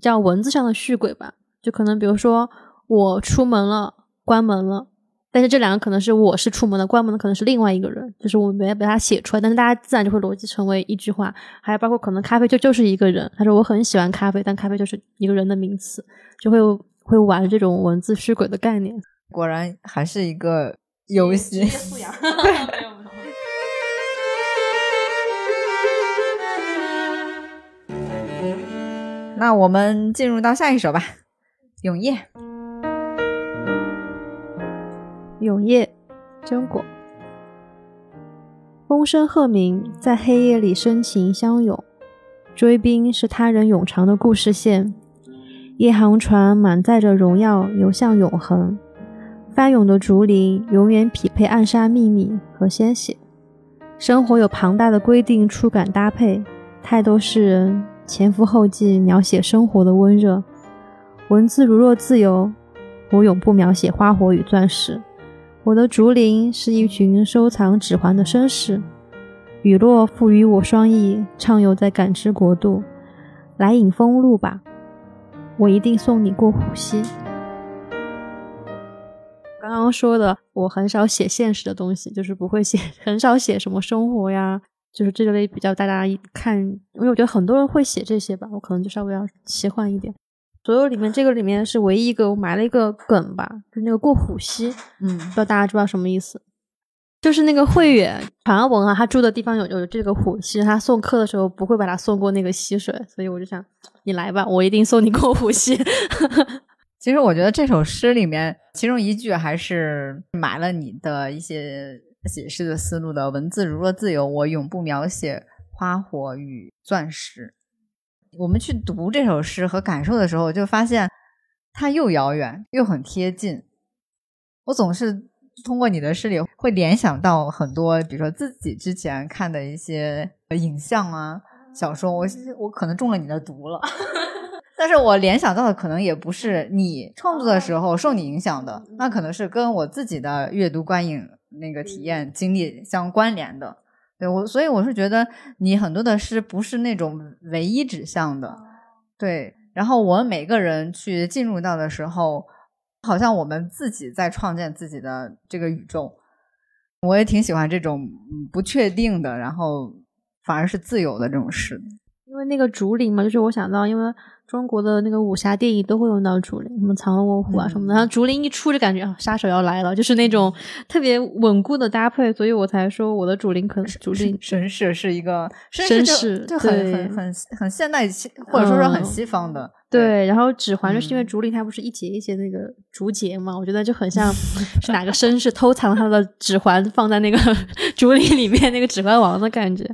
叫文字上的续轨吧。就可能比如说我出门了，关门了。但是这两个可能是我是出门的，关门的可能是另外一个人，就是我没把它写出来，但是大家自然就会逻辑成为一句话。还有包括可能咖啡就就是一个人，他说我很喜欢咖啡，但咖啡就是一个人的名词，就会会玩这种文字虚轨的概念。果然还是一个游戏。那我们进入到下一首吧，《永夜》。永夜，真果。风声鹤鸣，在黑夜里深情相拥。追兵是他人永长的故事线，夜航船满载着荣耀游向永恒。翻涌的竹林永远匹配暗杀秘密和鲜血。生活有庞大的规定，触感搭配，太多世人前赴后继描写生活的温热。文字如若自由，我永不描写花火与钻石。我的竹林是一群收藏指环的绅士，雨落赋予我双翼，畅游在感知国度。来引风路吧，我一定送你过虎溪。刚刚说的，我很少写现实的东西，就是不会写，很少写什么生活呀，就是这类比较大家看，因为我觉得很多人会写这些吧，我可能就稍微要奇幻一点。所有里面，这个里面是唯一一个我埋了一个梗吧，就那个过虎溪，嗯，不知道大家知道什么意思？就是那个慧远传闻啊，他住的地方有有这个虎溪，他送客的时候不会把他送过那个溪水，所以我就想你来吧，我一定送你过虎溪。其实我觉得这首诗里面，其中一句还是埋了你的一些写诗的思路的，文字如若自由，我永不描写花火与钻石。我们去读这首诗和感受的时候，就发现它又遥远又很贴近。我总是通过你的诗里会联想到很多，比如说自己之前看的一些影像啊、小说。我我可能中了你的毒了，但是我联想到的可能也不是你创作的时候受你影响的，那可能是跟我自己的阅读观影那个体验经历相关联的。对我，所以我是觉得你很多的诗不是那种唯一指向的，对。然后我们每个人去进入到的时候，好像我们自己在创建自己的这个宇宙。我也挺喜欢这种不确定的，然后反而是自由的这种诗。因为那个竹林嘛，就是我想到，因为。中国的那个武侠电影都会用到竹林，什么藏龙卧虎啊什么的，然后竹林一出就感觉啊杀手要来了，就是那种特别稳固的搭配，所以我才说我的竹林可能竹林绅士是一个绅士，就很很很很现代或者说是很西方的。对，然后指环就是因为竹林它不是一节一节那个竹节嘛，我觉得就很像 是哪个绅士偷藏他的指环放在那个 竹林里面那个指环王的感觉。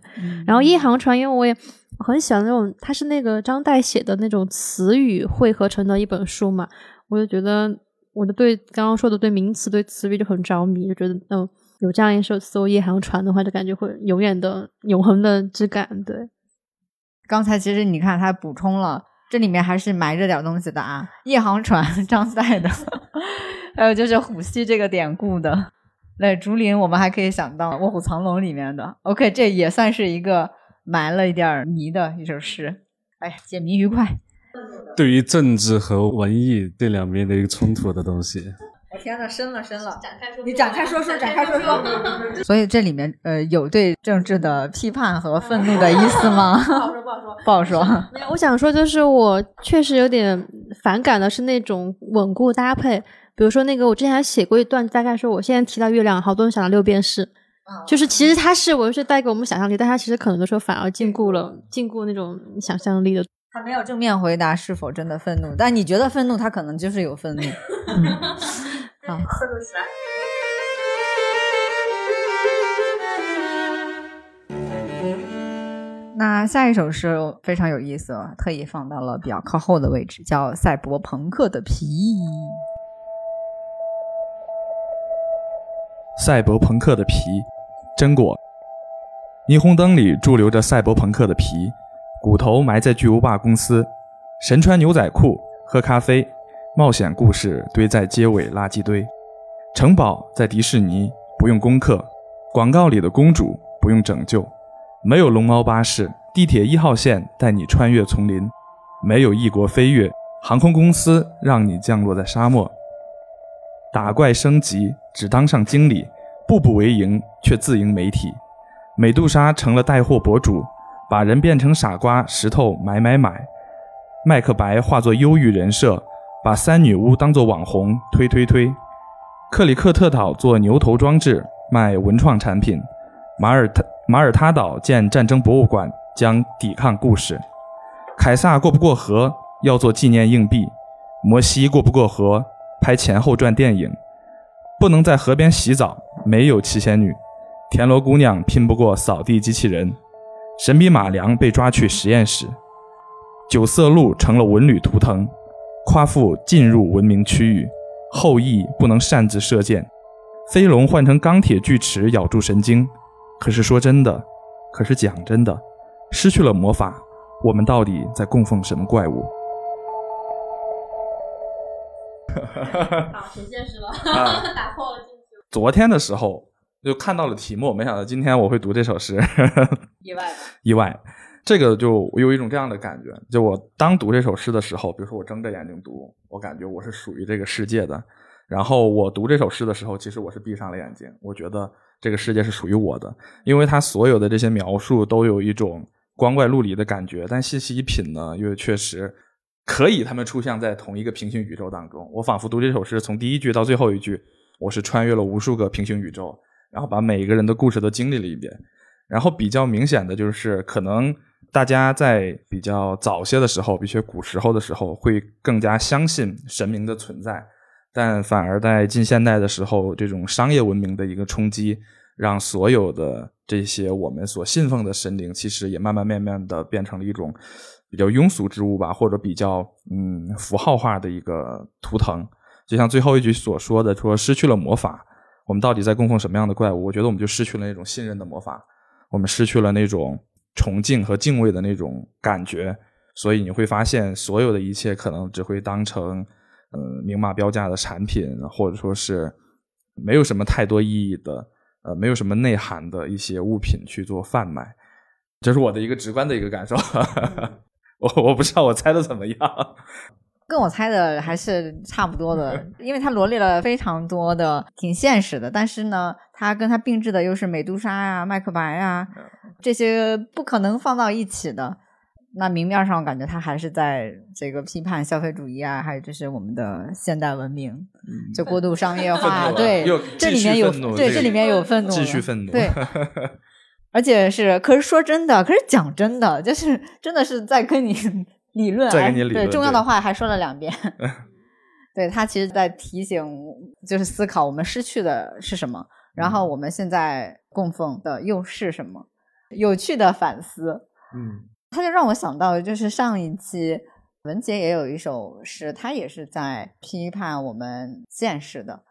然后夜航船，因为我也。我很喜欢那种，它是那个张岱写的那种词语汇合成的一本书嘛，我就觉得我的对刚刚说的对名词对词语就很着迷，就觉得嗯有这样一首搜夜航船的话，就感觉会永远的永恒的质感。对，刚才其实你看他补充了，这里面还是埋着点东西的啊，夜航船 张岱的，还有就是虎溪这个典故的，那竹林我们还可以想到卧虎藏龙里面的，OK，这也算是一个。埋了一点谜的一首诗，哎呀，解谜愉快。对于政治和文艺这两边的一个冲突的东西，我天呐，深了深了，你展开说说，展开说说。所以这里面呃有对政治的批判和愤怒的意思吗？不好说，不好说，不好说。没有，我想说就是我确实有点反感的是那种稳固搭配，比如说那个我之前还写过一段，大概说我现在提到月亮，好多人想到六便士。就是其实它是文学带给我们想象力，但它其实可能的时候反而禁锢了禁锢那种想象力的。他没有正面回答是否真的愤怒，但你觉得愤怒，他可能就是有愤怒。好。那下一首诗非常有意思，特意放到了比较靠后的位置，叫《赛博朋克的皮》。赛博朋克的皮，真果。霓虹灯里驻留着赛博朋克的皮，骨头埋在巨无霸公司。神穿牛仔裤，喝咖啡，冒险故事堆在街尾垃圾堆。城堡在迪士尼不用攻克，广告里的公主不用拯救，没有龙猫巴士，地铁一号线带你穿越丛林，没有异国飞跃，航空公司让你降落在沙漠。打怪升级只当上经理，步步为营却自营媒体。美杜莎成了带货博主，把人变成傻瓜，石头买买买。麦克白化作忧郁人设，把三女巫当作网红，推推推。克里克特岛做牛头装置，卖文创产品。马耳他马耳他岛建战争博物馆，讲抵抗故事。凯撒过不过河，要做纪念硬币。摩西过不过河？拍前后传电影，不能在河边洗澡，没有七仙女。田螺姑娘拼不过扫地机器人。神笔马良被抓去实验室。九色鹿成了文旅图腾。夸父进入文明区域。后羿不能擅自射箭。飞龙换成钢铁锯齿咬住神经。可是说真的，可是讲真的，失去了魔法，我们到底在供奉什么怪物？好，挺现实了，打破了。昨天的时候就看到了题目，没想到今天我会读这首诗，意外，意外。这个就我有一种这样的感觉，就我当读这首诗的时候，比如说我睁着眼睛读，我感觉我是属于这个世界的；然后我读这首诗的时候，其实我是闭上了眼睛，我觉得这个世界是属于我的，因为它所有的这些描述都有一种光怪陆离的感觉，但细细一品呢，又确实。可以，他们出现在同一个平行宇宙当中。我仿佛读这首诗，从第一句到最后一句，我是穿越了无数个平行宇宙，然后把每一个人的故事都经历了一遍。然后比较明显的就是，可能大家在比较早些的时候，比如古时候的时候，会更加相信神明的存在，但反而在近现代的时候，这种商业文明的一个冲击，让所有的这些我们所信奉的神灵，其实也慢慢慢慢的变成了一种。比较庸俗之物吧，或者比较嗯符号化的一个图腾，就像最后一句所说的，说失去了魔法，我们到底在供奉什么样的怪物？我觉得我们就失去了那种信任的魔法，我们失去了那种崇敬和敬畏的那种感觉。所以你会发现，所有的一切可能只会当成嗯明码标价的产品，或者说是没有什么太多意义的，呃，没有什么内涵的一些物品去做贩卖。这是我的一个直观的一个感受。我我不知道我猜的怎么样，跟我猜的还是差不多的，因为他罗列了非常多的挺现实的，但是呢，他跟他并置的又是美杜莎呀、麦克白呀这些不可能放到一起的。那明面上感觉他还是在这个批判消费主义啊，还有就是我们的现代文明就过度商业化，对，这里面有对这里面有愤怒，继续愤怒，对。而且是，可是说真的，可是讲真的，就是真的是在跟你理论，对重要的话还说了两遍。对他其实在提醒，就是思考我们失去的是什么，然后我们现在供奉的又是什么？有趣的反思。嗯，他就让我想到，就是上一期文杰也有一首诗，他也是在批判我们现实的。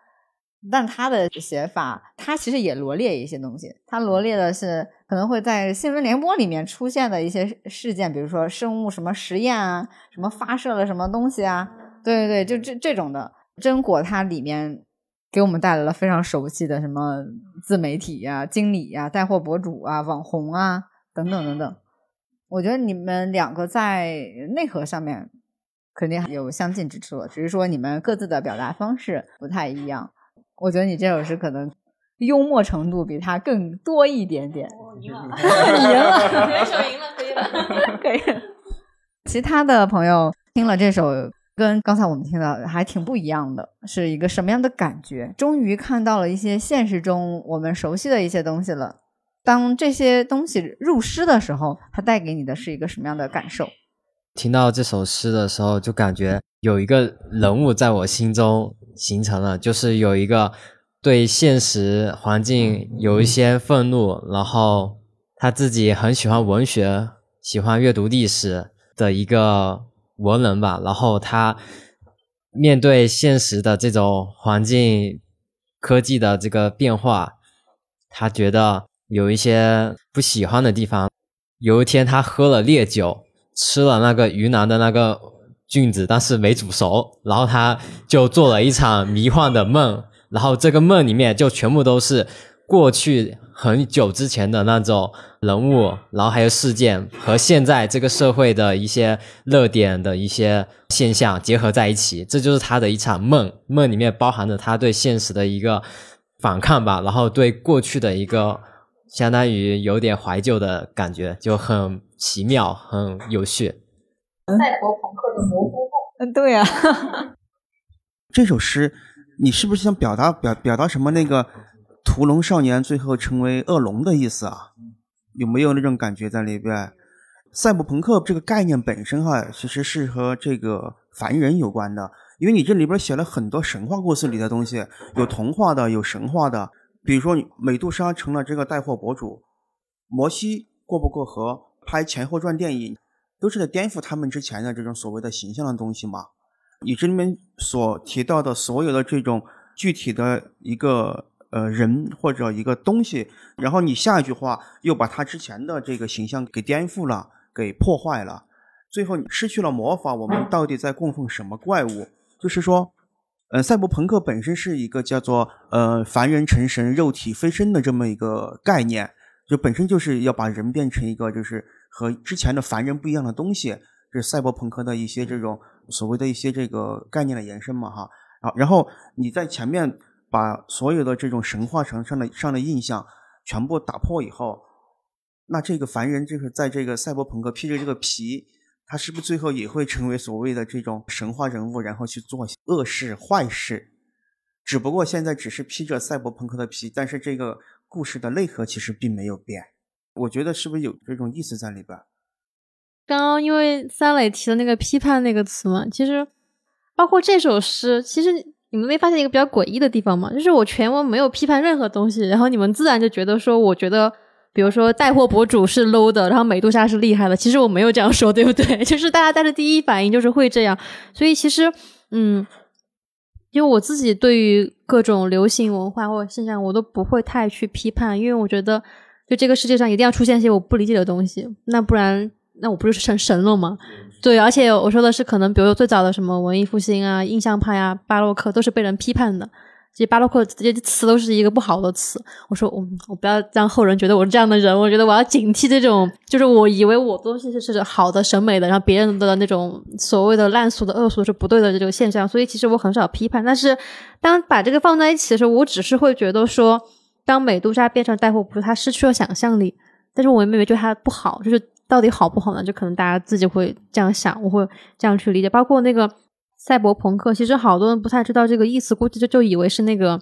但他的写法，他其实也罗列一些东西。他罗列的是可能会在新闻联播里面出现的一些事件，比如说生物什么实验啊，什么发射了什么东西啊，对对对，就这这种的。真果它里面给我们带来了非常熟悉的什么自媒体呀、经理呀、带货博主啊、网红啊等等等等。我觉得你们两个在内核上面肯定有相近之处，只是说你们各自的表达方式不太一样。我觉得你这首诗可能幽默程度比他更多一点点。赢了，赢了，这首赢了，可以了，可以。其他的朋友听了这首，跟刚才我们听到还挺不一样的，是一个什么样的感觉？终于看到了一些现实中我们熟悉的一些东西了。当这些东西入诗的时候，它带给你的是一个什么样的感受？听到这首诗的时候，就感觉有一个人物在我心中。形成了，就是有一个对现实环境有一些愤怒，然后他自己很喜欢文学，喜欢阅读历史的一个文人吧。然后他面对现实的这种环境、科技的这个变化，他觉得有一些不喜欢的地方。有一天，他喝了烈酒，吃了那个云南的那个。菌子，但是没煮熟，然后他就做了一场迷幻的梦，然后这个梦里面就全部都是过去很久之前的那种人物，然后还有事件和现在这个社会的一些热点的一些现象结合在一起，这就是他的一场梦。梦里面包含着他对现实的一个反抗吧，然后对过去的一个相当于有点怀旧的感觉，就很奇妙，很有趣。嗯，对呀、这首诗，你是不是想表达表表达什么？那个屠龙少年最后成为恶龙的意思啊？有没有那种感觉在里边？赛博朋克这个概念本身哈，其实是和这个凡人有关的，因为你这里边写了很多神话故事里的东西，有童话的，有神话的。比如说，美杜莎成了这个带货博主，摩西过不过河，拍前后传电影，都是在颠覆他们之前的这种所谓的形象的东西嘛。你这里面所提到的所有的这种具体的一个呃人或者一个东西，然后你下一句话又把他之前的这个形象给颠覆了，给破坏了，最后失去了魔法，我们到底在供奉什么怪物？就是说，呃，赛博朋克本身是一个叫做呃凡人成神，肉体飞升的这么一个概念，就本身就是要把人变成一个就是和之前的凡人不一样的东西。是赛博朋克的一些这种所谓的一些这个概念的延伸嘛，哈，啊，然后你在前面把所有的这种神话上上的上的印象全部打破以后，那这个凡人就是在这个赛博朋克披着这个皮，他是不是最后也会成为所谓的这种神话人物，然后去做恶事坏事？只不过现在只是披着赛博朋克的皮，但是这个故事的内核其实并没有变。我觉得是不是有这种意思在里边？刚刚因为三磊提的那个批判那个词嘛，其实包括这首诗，其实你们没发现一个比较诡异的地方吗？就是我全文没有批判任何东西，然后你们自然就觉得说，我觉得比如说带货博主是 low 的，然后美杜莎是厉害的。其实我没有这样说，对不对？就是大家带着第一反应就是会这样，所以其实嗯，因为我自己对于各种流行文化或者现象，我都不会太去批判，因为我觉得就这个世界上一定要出现一些我不理解的东西，那不然。那我不是成神了吗？对，而且我说的是，可能比如最早的什么文艺复兴啊、印象派啊、巴洛克，都是被人批判的。其实巴洛克这些词都是一个不好的词。我说，我我不要让后人觉得我是这样的人。我觉得我要警惕这种，就是我以为我东西是是好的、审美的，然后别人的那种所谓的烂俗的、恶俗是不对的这种现象。所以其实我很少批判。但是当把这个放在一起的时候，我只是会觉得说，当美杜莎变成带货博主，她失去了想象力。但是我也没有觉得她不好，就是。到底好不好呢？就可能大家自己会这样想，我会这样去理解。包括那个赛博朋克，其实好多人不太知道这个意思，估计就就以为是那个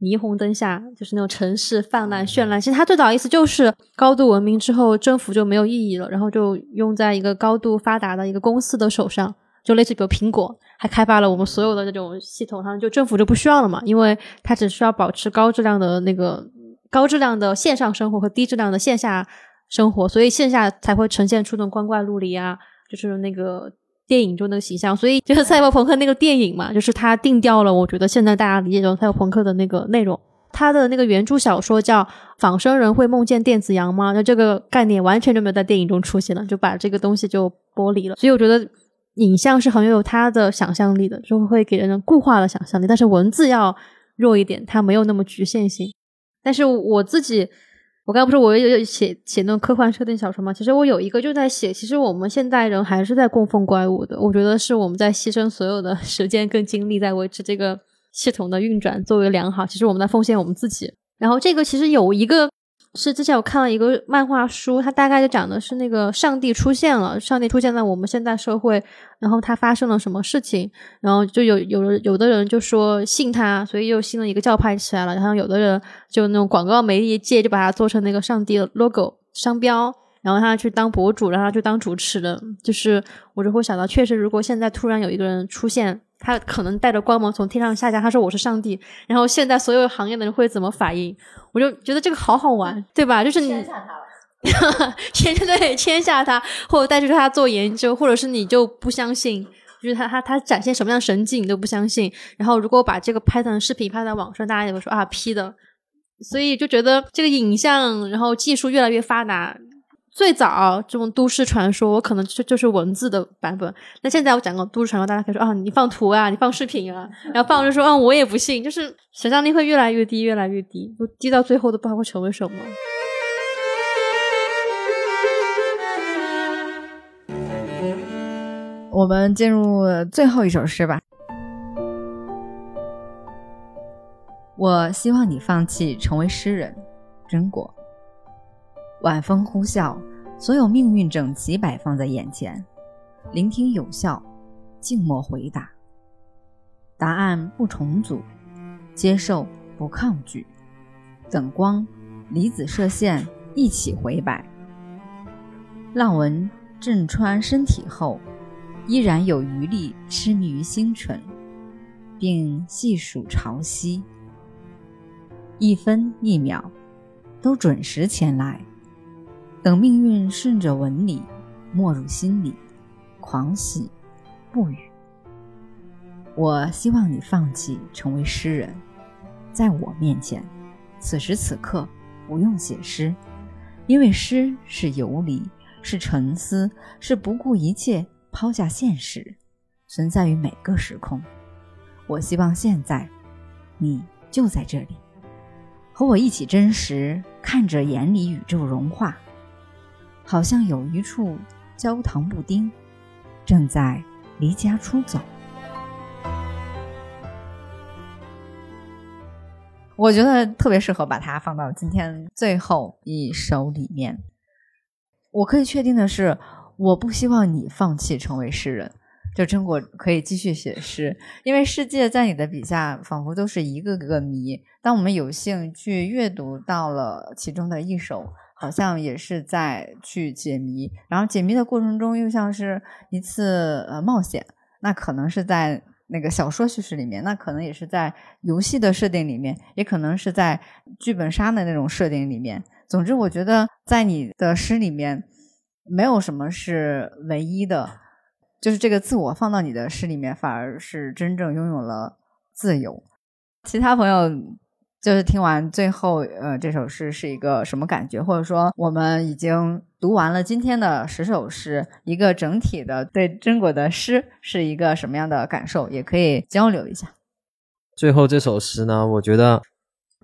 霓虹灯下，就是那种城市泛滥绚烂。其实它最早意思就是高度文明之后，征服就没有意义了，然后就用在一个高度发达的一个公司的手上，就类似比如苹果，还开发了我们所有的这种系统上，就政府就不需要了嘛，因为它只需要保持高质量的那个高质量的线上生活和低质量的线下。生活，所以线下才会呈现出那种光怪陆离啊，就是那个电影中的形象。所以就是赛博朋克那个电影嘛，就是它定调了。我觉得现在大家理解中赛博朋克的那个内容，它的那个原著小说叫《仿生人会梦见电子羊吗》？那这个概念完全就没有在电影中出现了，就把这个东西就剥离了。所以我觉得影像是很有它的想象力的，就会给人固化的想象力。但是文字要弱一点，它没有那么局限性。但是我自己。我刚刚不是我有写写那种科幻设定小说吗？其实我有一个就在写，其实我们现代人还是在供奉怪物的。我觉得是我们在牺牲所有的时间跟精力在维持这个系统的运转作为良好。其实我们在奉献我们自己。然后这个其实有一个是之前我看了一个漫画书，它大概就讲的是那个上帝出现了，上帝出现在我们现代社会，然后他发生了什么事情，然后就有有有的人就说信他，所以又新的一个教派起来了。然后有的人就那种广告媒介就把它做成那个上帝的 logo 商标，然后他去当博主，让他去当主持人。就是我就会想到，确实如果现在突然有一个人出现。他可能带着光芒从天上下降，他说我是上帝，然后现在所有行业的人会怎么反应？我就觉得这个好好玩，对吧？就是你签 对签下他，或者带着他做研究，或者是你就不相信，就是他他他展现什么样神迹你都不相信。然后如果把这个拍成视频拍在网上，大家也会说啊 P 的，所以就觉得这个影像，然后技术越来越发达。最早这种都市传说，我可能就就是文字的版本。那现在我讲个都市传说，大家可以说啊，你放图啊，你放视频啊，然后放就说，嗯，我也不信，就是想象力会越来越低，越来越低，就低到最后都不知道会成为什么。我们进入最后一首诗吧。我希望你放弃成为诗人，真果。晚风呼啸，所有命运整齐摆放在眼前，聆听有效，静默回答。答案不重组，接受不抗拒，等光，离子射线一起回摆。浪纹震穿身体后，依然有余力痴迷于星辰，并细数潮汐。一分一秒，都准时前来。等命运顺着纹理没入心里，狂喜不语。我希望你放弃成为诗人，在我面前，此时此刻不用写诗，因为诗是游离，是沉思，是不顾一切抛下现实，存在于每个时空。我希望现在，你就在这里，和我一起真实看着眼里宇宙融化。好像有一处焦糖布丁正在离家出走。我觉得特别适合把它放到今天最后一首里面。我可以确定的是，我不希望你放弃成为诗人，就真果可以继续写诗，因为世界在你的笔下仿佛都是一个个谜。当我们有幸去阅读到了其中的一首。好像也是在去解谜，然后解谜的过程中又像是一次呃冒险。那可能是在那个小说叙事里面，那可能也是在游戏的设定里面，也可能是在剧本杀的那种设定里面。总之，我觉得在你的诗里面，没有什么是唯一的，就是这个自我放到你的诗里面，反而是真正拥有了自由。其他朋友。就是听完最后，呃，这首诗是一个什么感觉？或者说，我们已经读完了今天的十首诗，一个整体的对真果的诗是一个什么样的感受？也可以交流一下。最后这首诗呢，我觉得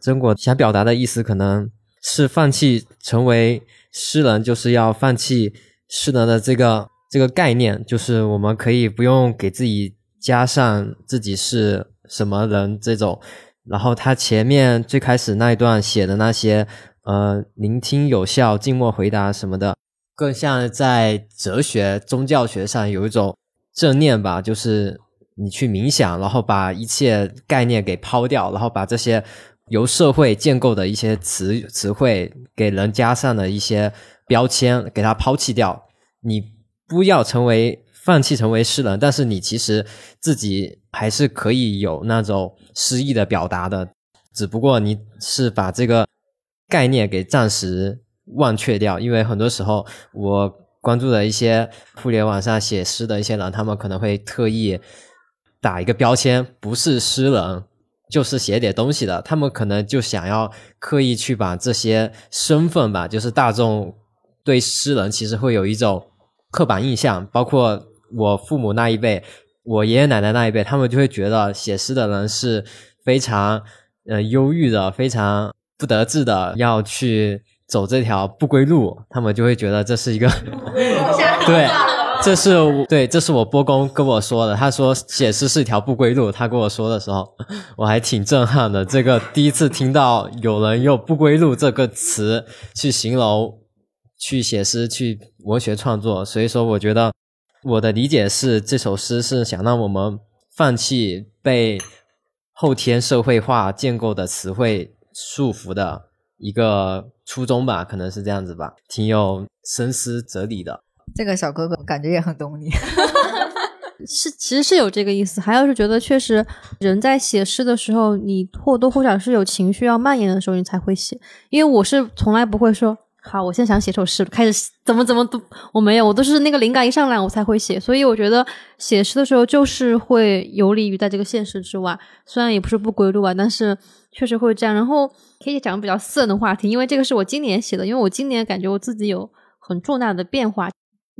真果想表达的意思可能是放弃成为诗人，就是要放弃诗人的这个这个概念，就是我们可以不用给自己加上自己是什么人这种。然后他前面最开始那一段写的那些，呃，聆听有效、静默回答什么的，更像在哲学、宗教学上有一种正念吧，就是你去冥想，然后把一切概念给抛掉，然后把这些由社会建构的一些词词汇给人加上的一些标签，给它抛弃掉。你不要成为放弃成为诗人，但是你其实自己还是可以有那种。诗意的表达的，只不过你是把这个概念给暂时忘却掉，因为很多时候我关注的一些互联网上写诗的一些人，他们可能会特意打一个标签，不是诗人，就是写点东西的，他们可能就想要刻意去把这些身份吧，就是大众对诗人其实会有一种刻板印象，包括我父母那一辈。我爷爷奶奶那一辈，他们就会觉得写诗的人是非常呃忧郁的，非常不得志的，要去走这条不归路。他们就会觉得这是一个对，这是对，这是我波公跟我说的。他说写诗是一条不归路。他跟我说的时候，我还挺震撼的。这个第一次听到有人用“不归路”这个词去形容去写诗、去文学创作，所以说我觉得。我的理解是，这首诗是想让我们放弃被后天社会化建构的词汇束缚的一个初衷吧，可能是这样子吧，挺有深思哲理的。这个小哥哥感觉也很懂你，是其实是有这个意思。还有是觉得确实人在写诗的时候，你或多或少是有情绪要蔓延的时候，你才会写。因为我是从来不会说。好，我现在想写首诗，开始怎么怎么读，我没有，我都是那个灵感一上来我才会写，所以我觉得写诗的时候就是会游离于在这个现实之外，虽然也不是不归路啊，但是确实会这样。然后可以讲比较私人的话题，因为这个是我今年写的，因为我今年感觉我自己有很重大的变化。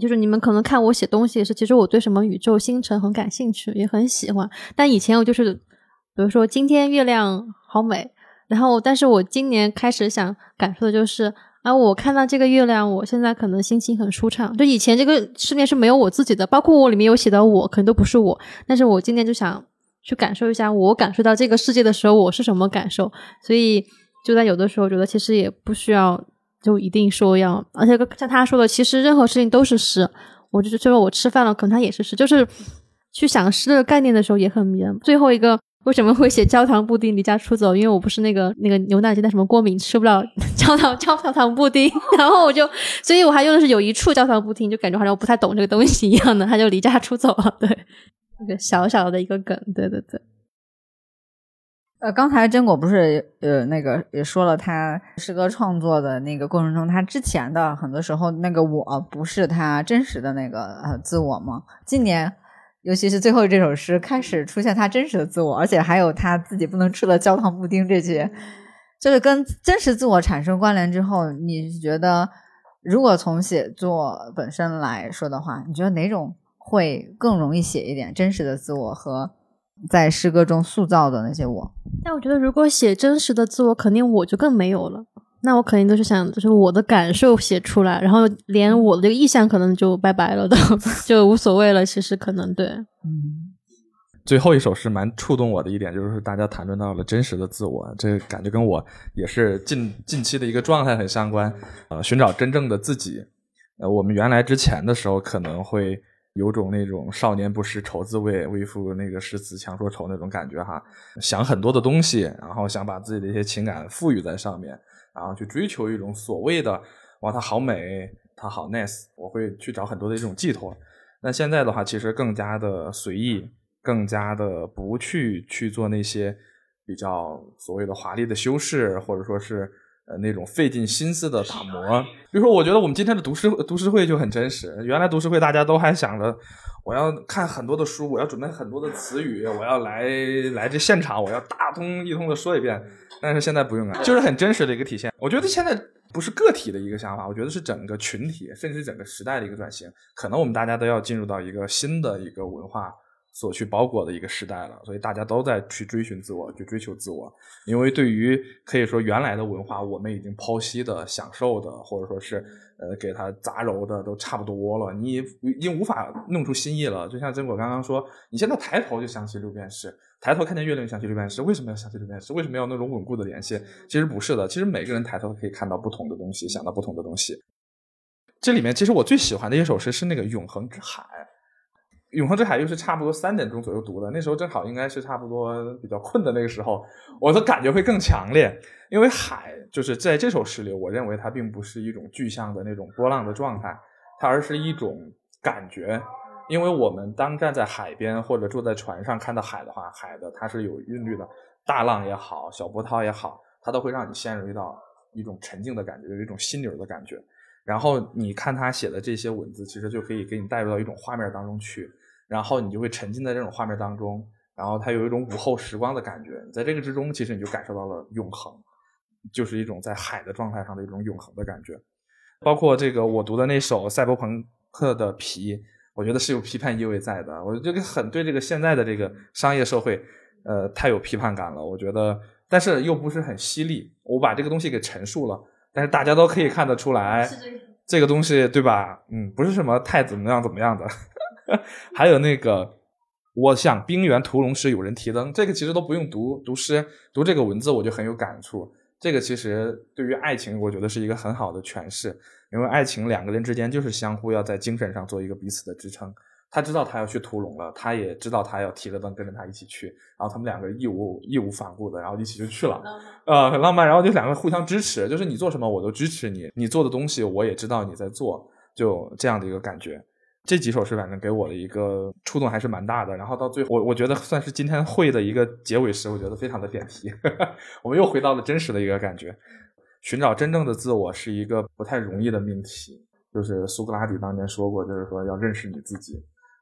就是你们可能看我写东西是，其实我对什么宇宙星辰很感兴趣，也很喜欢。但以前我就是，比如说今天月亮好美，然后但是我今年开始想感受的就是，啊，我看到这个月亮，我现在可能心情很舒畅。就以前这个世面是没有我自己的，包括我里面有写的我，可能都不是我。但是我今天就想去感受一下，我感受到这个世界的时候，我是什么感受。所以就在有的时候，觉得其实也不需要。就一定说要，而且像他说的，其实任何事情都是诗。我就是说我吃饭了，可能他也是诗。就是去想诗的概念的时候也很迷人。最后一个为什么会写焦糖布丁离家出走？因为我不是那个 那个牛奶鸡蛋什么过敏，吃不了 焦糖焦糖布丁。然后我就，所以我还用的是有一处焦糖布丁，就感觉好像我不太懂这个东西一样的。他就离家出走了，对，一个小小的一个梗，对对对。呃，刚才真果不是呃那个也说了，他诗歌创作的那个过程中，他之前的很多时候那个我不是他真实的那个呃自我吗？今年，尤其是最后这首诗开始出现他真实的自我，而且还有他自己不能吃的焦糖布丁这些，就是跟真实自我产生关联之后，你觉得如果从写作本身来说的话，你觉得哪种会更容易写一点真实的自我和？在诗歌中塑造的那些我，但我觉得如果写真实的自我，肯定我就更没有了。那我肯定都是想，就是我的感受写出来，然后连我的这个意向可能就拜拜了，都就无所谓了。其实可能对，嗯。最后一首诗蛮触动我的一点，就是大家谈论到了真实的自我，这感觉跟我也是近近期的一个状态很相关。呃，寻找真正的自己。呃，我们原来之前的时候可能会。有种那种少年不识愁滋味，为赋那个诗词强说愁那种感觉哈，想很多的东西，然后想把自己的一些情感赋予在上面，然后去追求一种所谓的哇，它好美，它好 nice，我会去找很多的一种寄托。那现在的话，其实更加的随意，更加的不去去做那些比较所谓的华丽的修饰，或者说是。呃，那种费尽心思的打磨，比如说，我觉得我们今天的读诗读诗会就很真实。原来读诗会大家都还想着，我要看很多的书，我要准备很多的词语，我要来来这现场，我要大通一通的说一遍。但是现在不用了，就是很真实的一个体现。我觉得现在不是个体的一个想法，我觉得是整个群体，甚至整个时代的一个转型。可能我们大家都要进入到一个新的一个文化。所去包裹的一个时代了，所以大家都在去追寻自我，去追求自我。因为对于可以说原来的文化，我们已经剖析的、享受的，或者说是呃给它杂糅的都差不多了，你已经无法弄出新意了。就像真果刚刚说，你现在抬头就想起六便士，抬头看见月亮就想起六便士，为什么要想起六便士？为什么要那种稳固的联系？其实不是的，其实每个人抬头可以看到不同的东西，想到不同的东西。这里面其实我最喜欢的一首诗是那个《永恒之海》。永恒之海又是差不多三点钟左右读的，那时候正好应该是差不多比较困的那个时候，我的感觉会更强烈。因为海就是在这首诗里，我认为它并不是一种具象的那种波浪的状态，它而是一种感觉。因为我们当站在海边或者坐在船上看到海的话，海的它是有韵律的，大浪也好，小波涛也好，它都会让你陷入到一种沉静的感觉，有一种心流的感觉。然后你看他写的这些文字，其实就可以给你带入到一种画面当中去。然后你就会沉浸在这种画面当中，然后它有一种午后时光的感觉，在这个之中，其实你就感受到了永恒，就是一种在海的状态上的一种永恒的感觉。包括这个我读的那首《赛博朋克的皮》，我觉得是有批判意味在的。我这个很对这个现在的这个商业社会，呃，太有批判感了。我觉得，但是又不是很犀利。我把这个东西给陈述了，但是大家都可以看得出来，这个东西对吧？嗯，不是什么太怎么样怎么样的。还有那个，我想冰原屠龙时有人提灯，这个其实都不用读读诗，读这个文字我就很有感触。这个其实对于爱情，我觉得是一个很好的诠释，因为爱情两个人之间就是相互要在精神上做一个彼此的支撑。他知道他要去屠龙了，他也知道他要提着灯跟着他一起去，然后他们两个义无义无反顾的，然后一起就去了，呃，很浪漫。然后就两个互相支持，就是你做什么我都支持你，你做的东西我也知道你在做，就这样的一个感觉。这几首诗反正给我的一个触动还是蛮大的，然后到最后，我我觉得算是今天会的一个结尾诗，我觉得非常的点题。我们又回到了真实的一个感觉，寻找真正的自我是一个不太容易的命题。就是苏格拉底当年说过，就是说要认识你自己。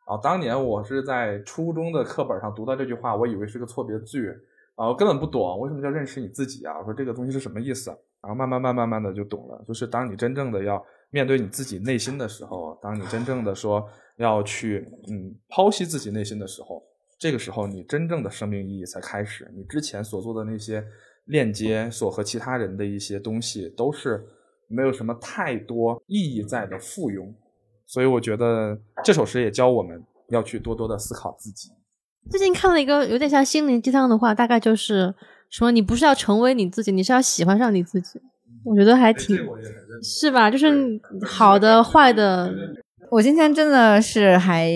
然后当年我是在初中的课本上读到这句话，我以为是个错别字，啊，我根本不懂为什么叫认识你自己啊？我说这个东西是什么意思？然后慢慢慢慢慢的就懂了，就是当你真正的要。面对你自己内心的时候，当你真正的说要去嗯剖析自己内心的时候，这个时候你真正的生命意义才开始。你之前所做的那些链接，所和其他人的一些东西，都是没有什么太多意义在的附庸。所以我觉得这首诗也教我们要去多多的思考自己。最近看了一个有点像心灵鸡汤的话，大概就是说你不是要成为你自己，你是要喜欢上你自己。我觉得还挺是吧？就是好的、坏的。我今天真的是还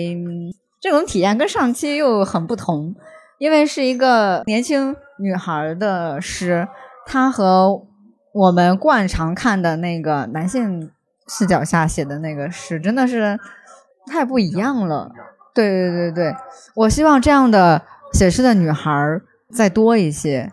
这种体验跟上期又很不同，因为是一个年轻女孩的诗，她和我们惯常看的那个男性。视角下写的那个诗真的是太不一样了，对对对对，我希望这样的写诗的女孩再多一些。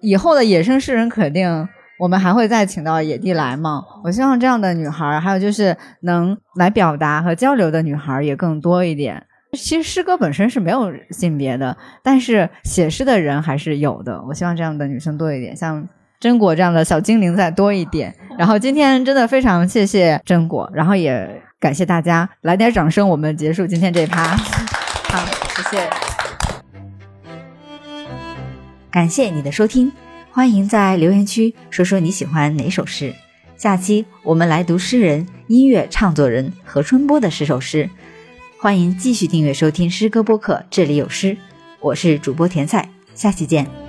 以后的野生诗人肯定我们还会再请到野地来吗。我希望这样的女孩，还有就是能来表达和交流的女孩也更多一点。其实诗歌本身是没有性别的，但是写诗的人还是有的。我希望这样的女生多一点，像。真果这样的小精灵再多一点，然后今天真的非常谢谢真果，然后也感谢大家，来点掌声，我们结束今天这一趴。好，谢谢，感谢你的收听，欢迎在留言区说说你喜欢哪首诗，下期我们来读诗人、音乐唱作人何春波的十首诗。欢迎继续订阅收听诗歌播客，这里有诗，我是主播甜菜，下期见。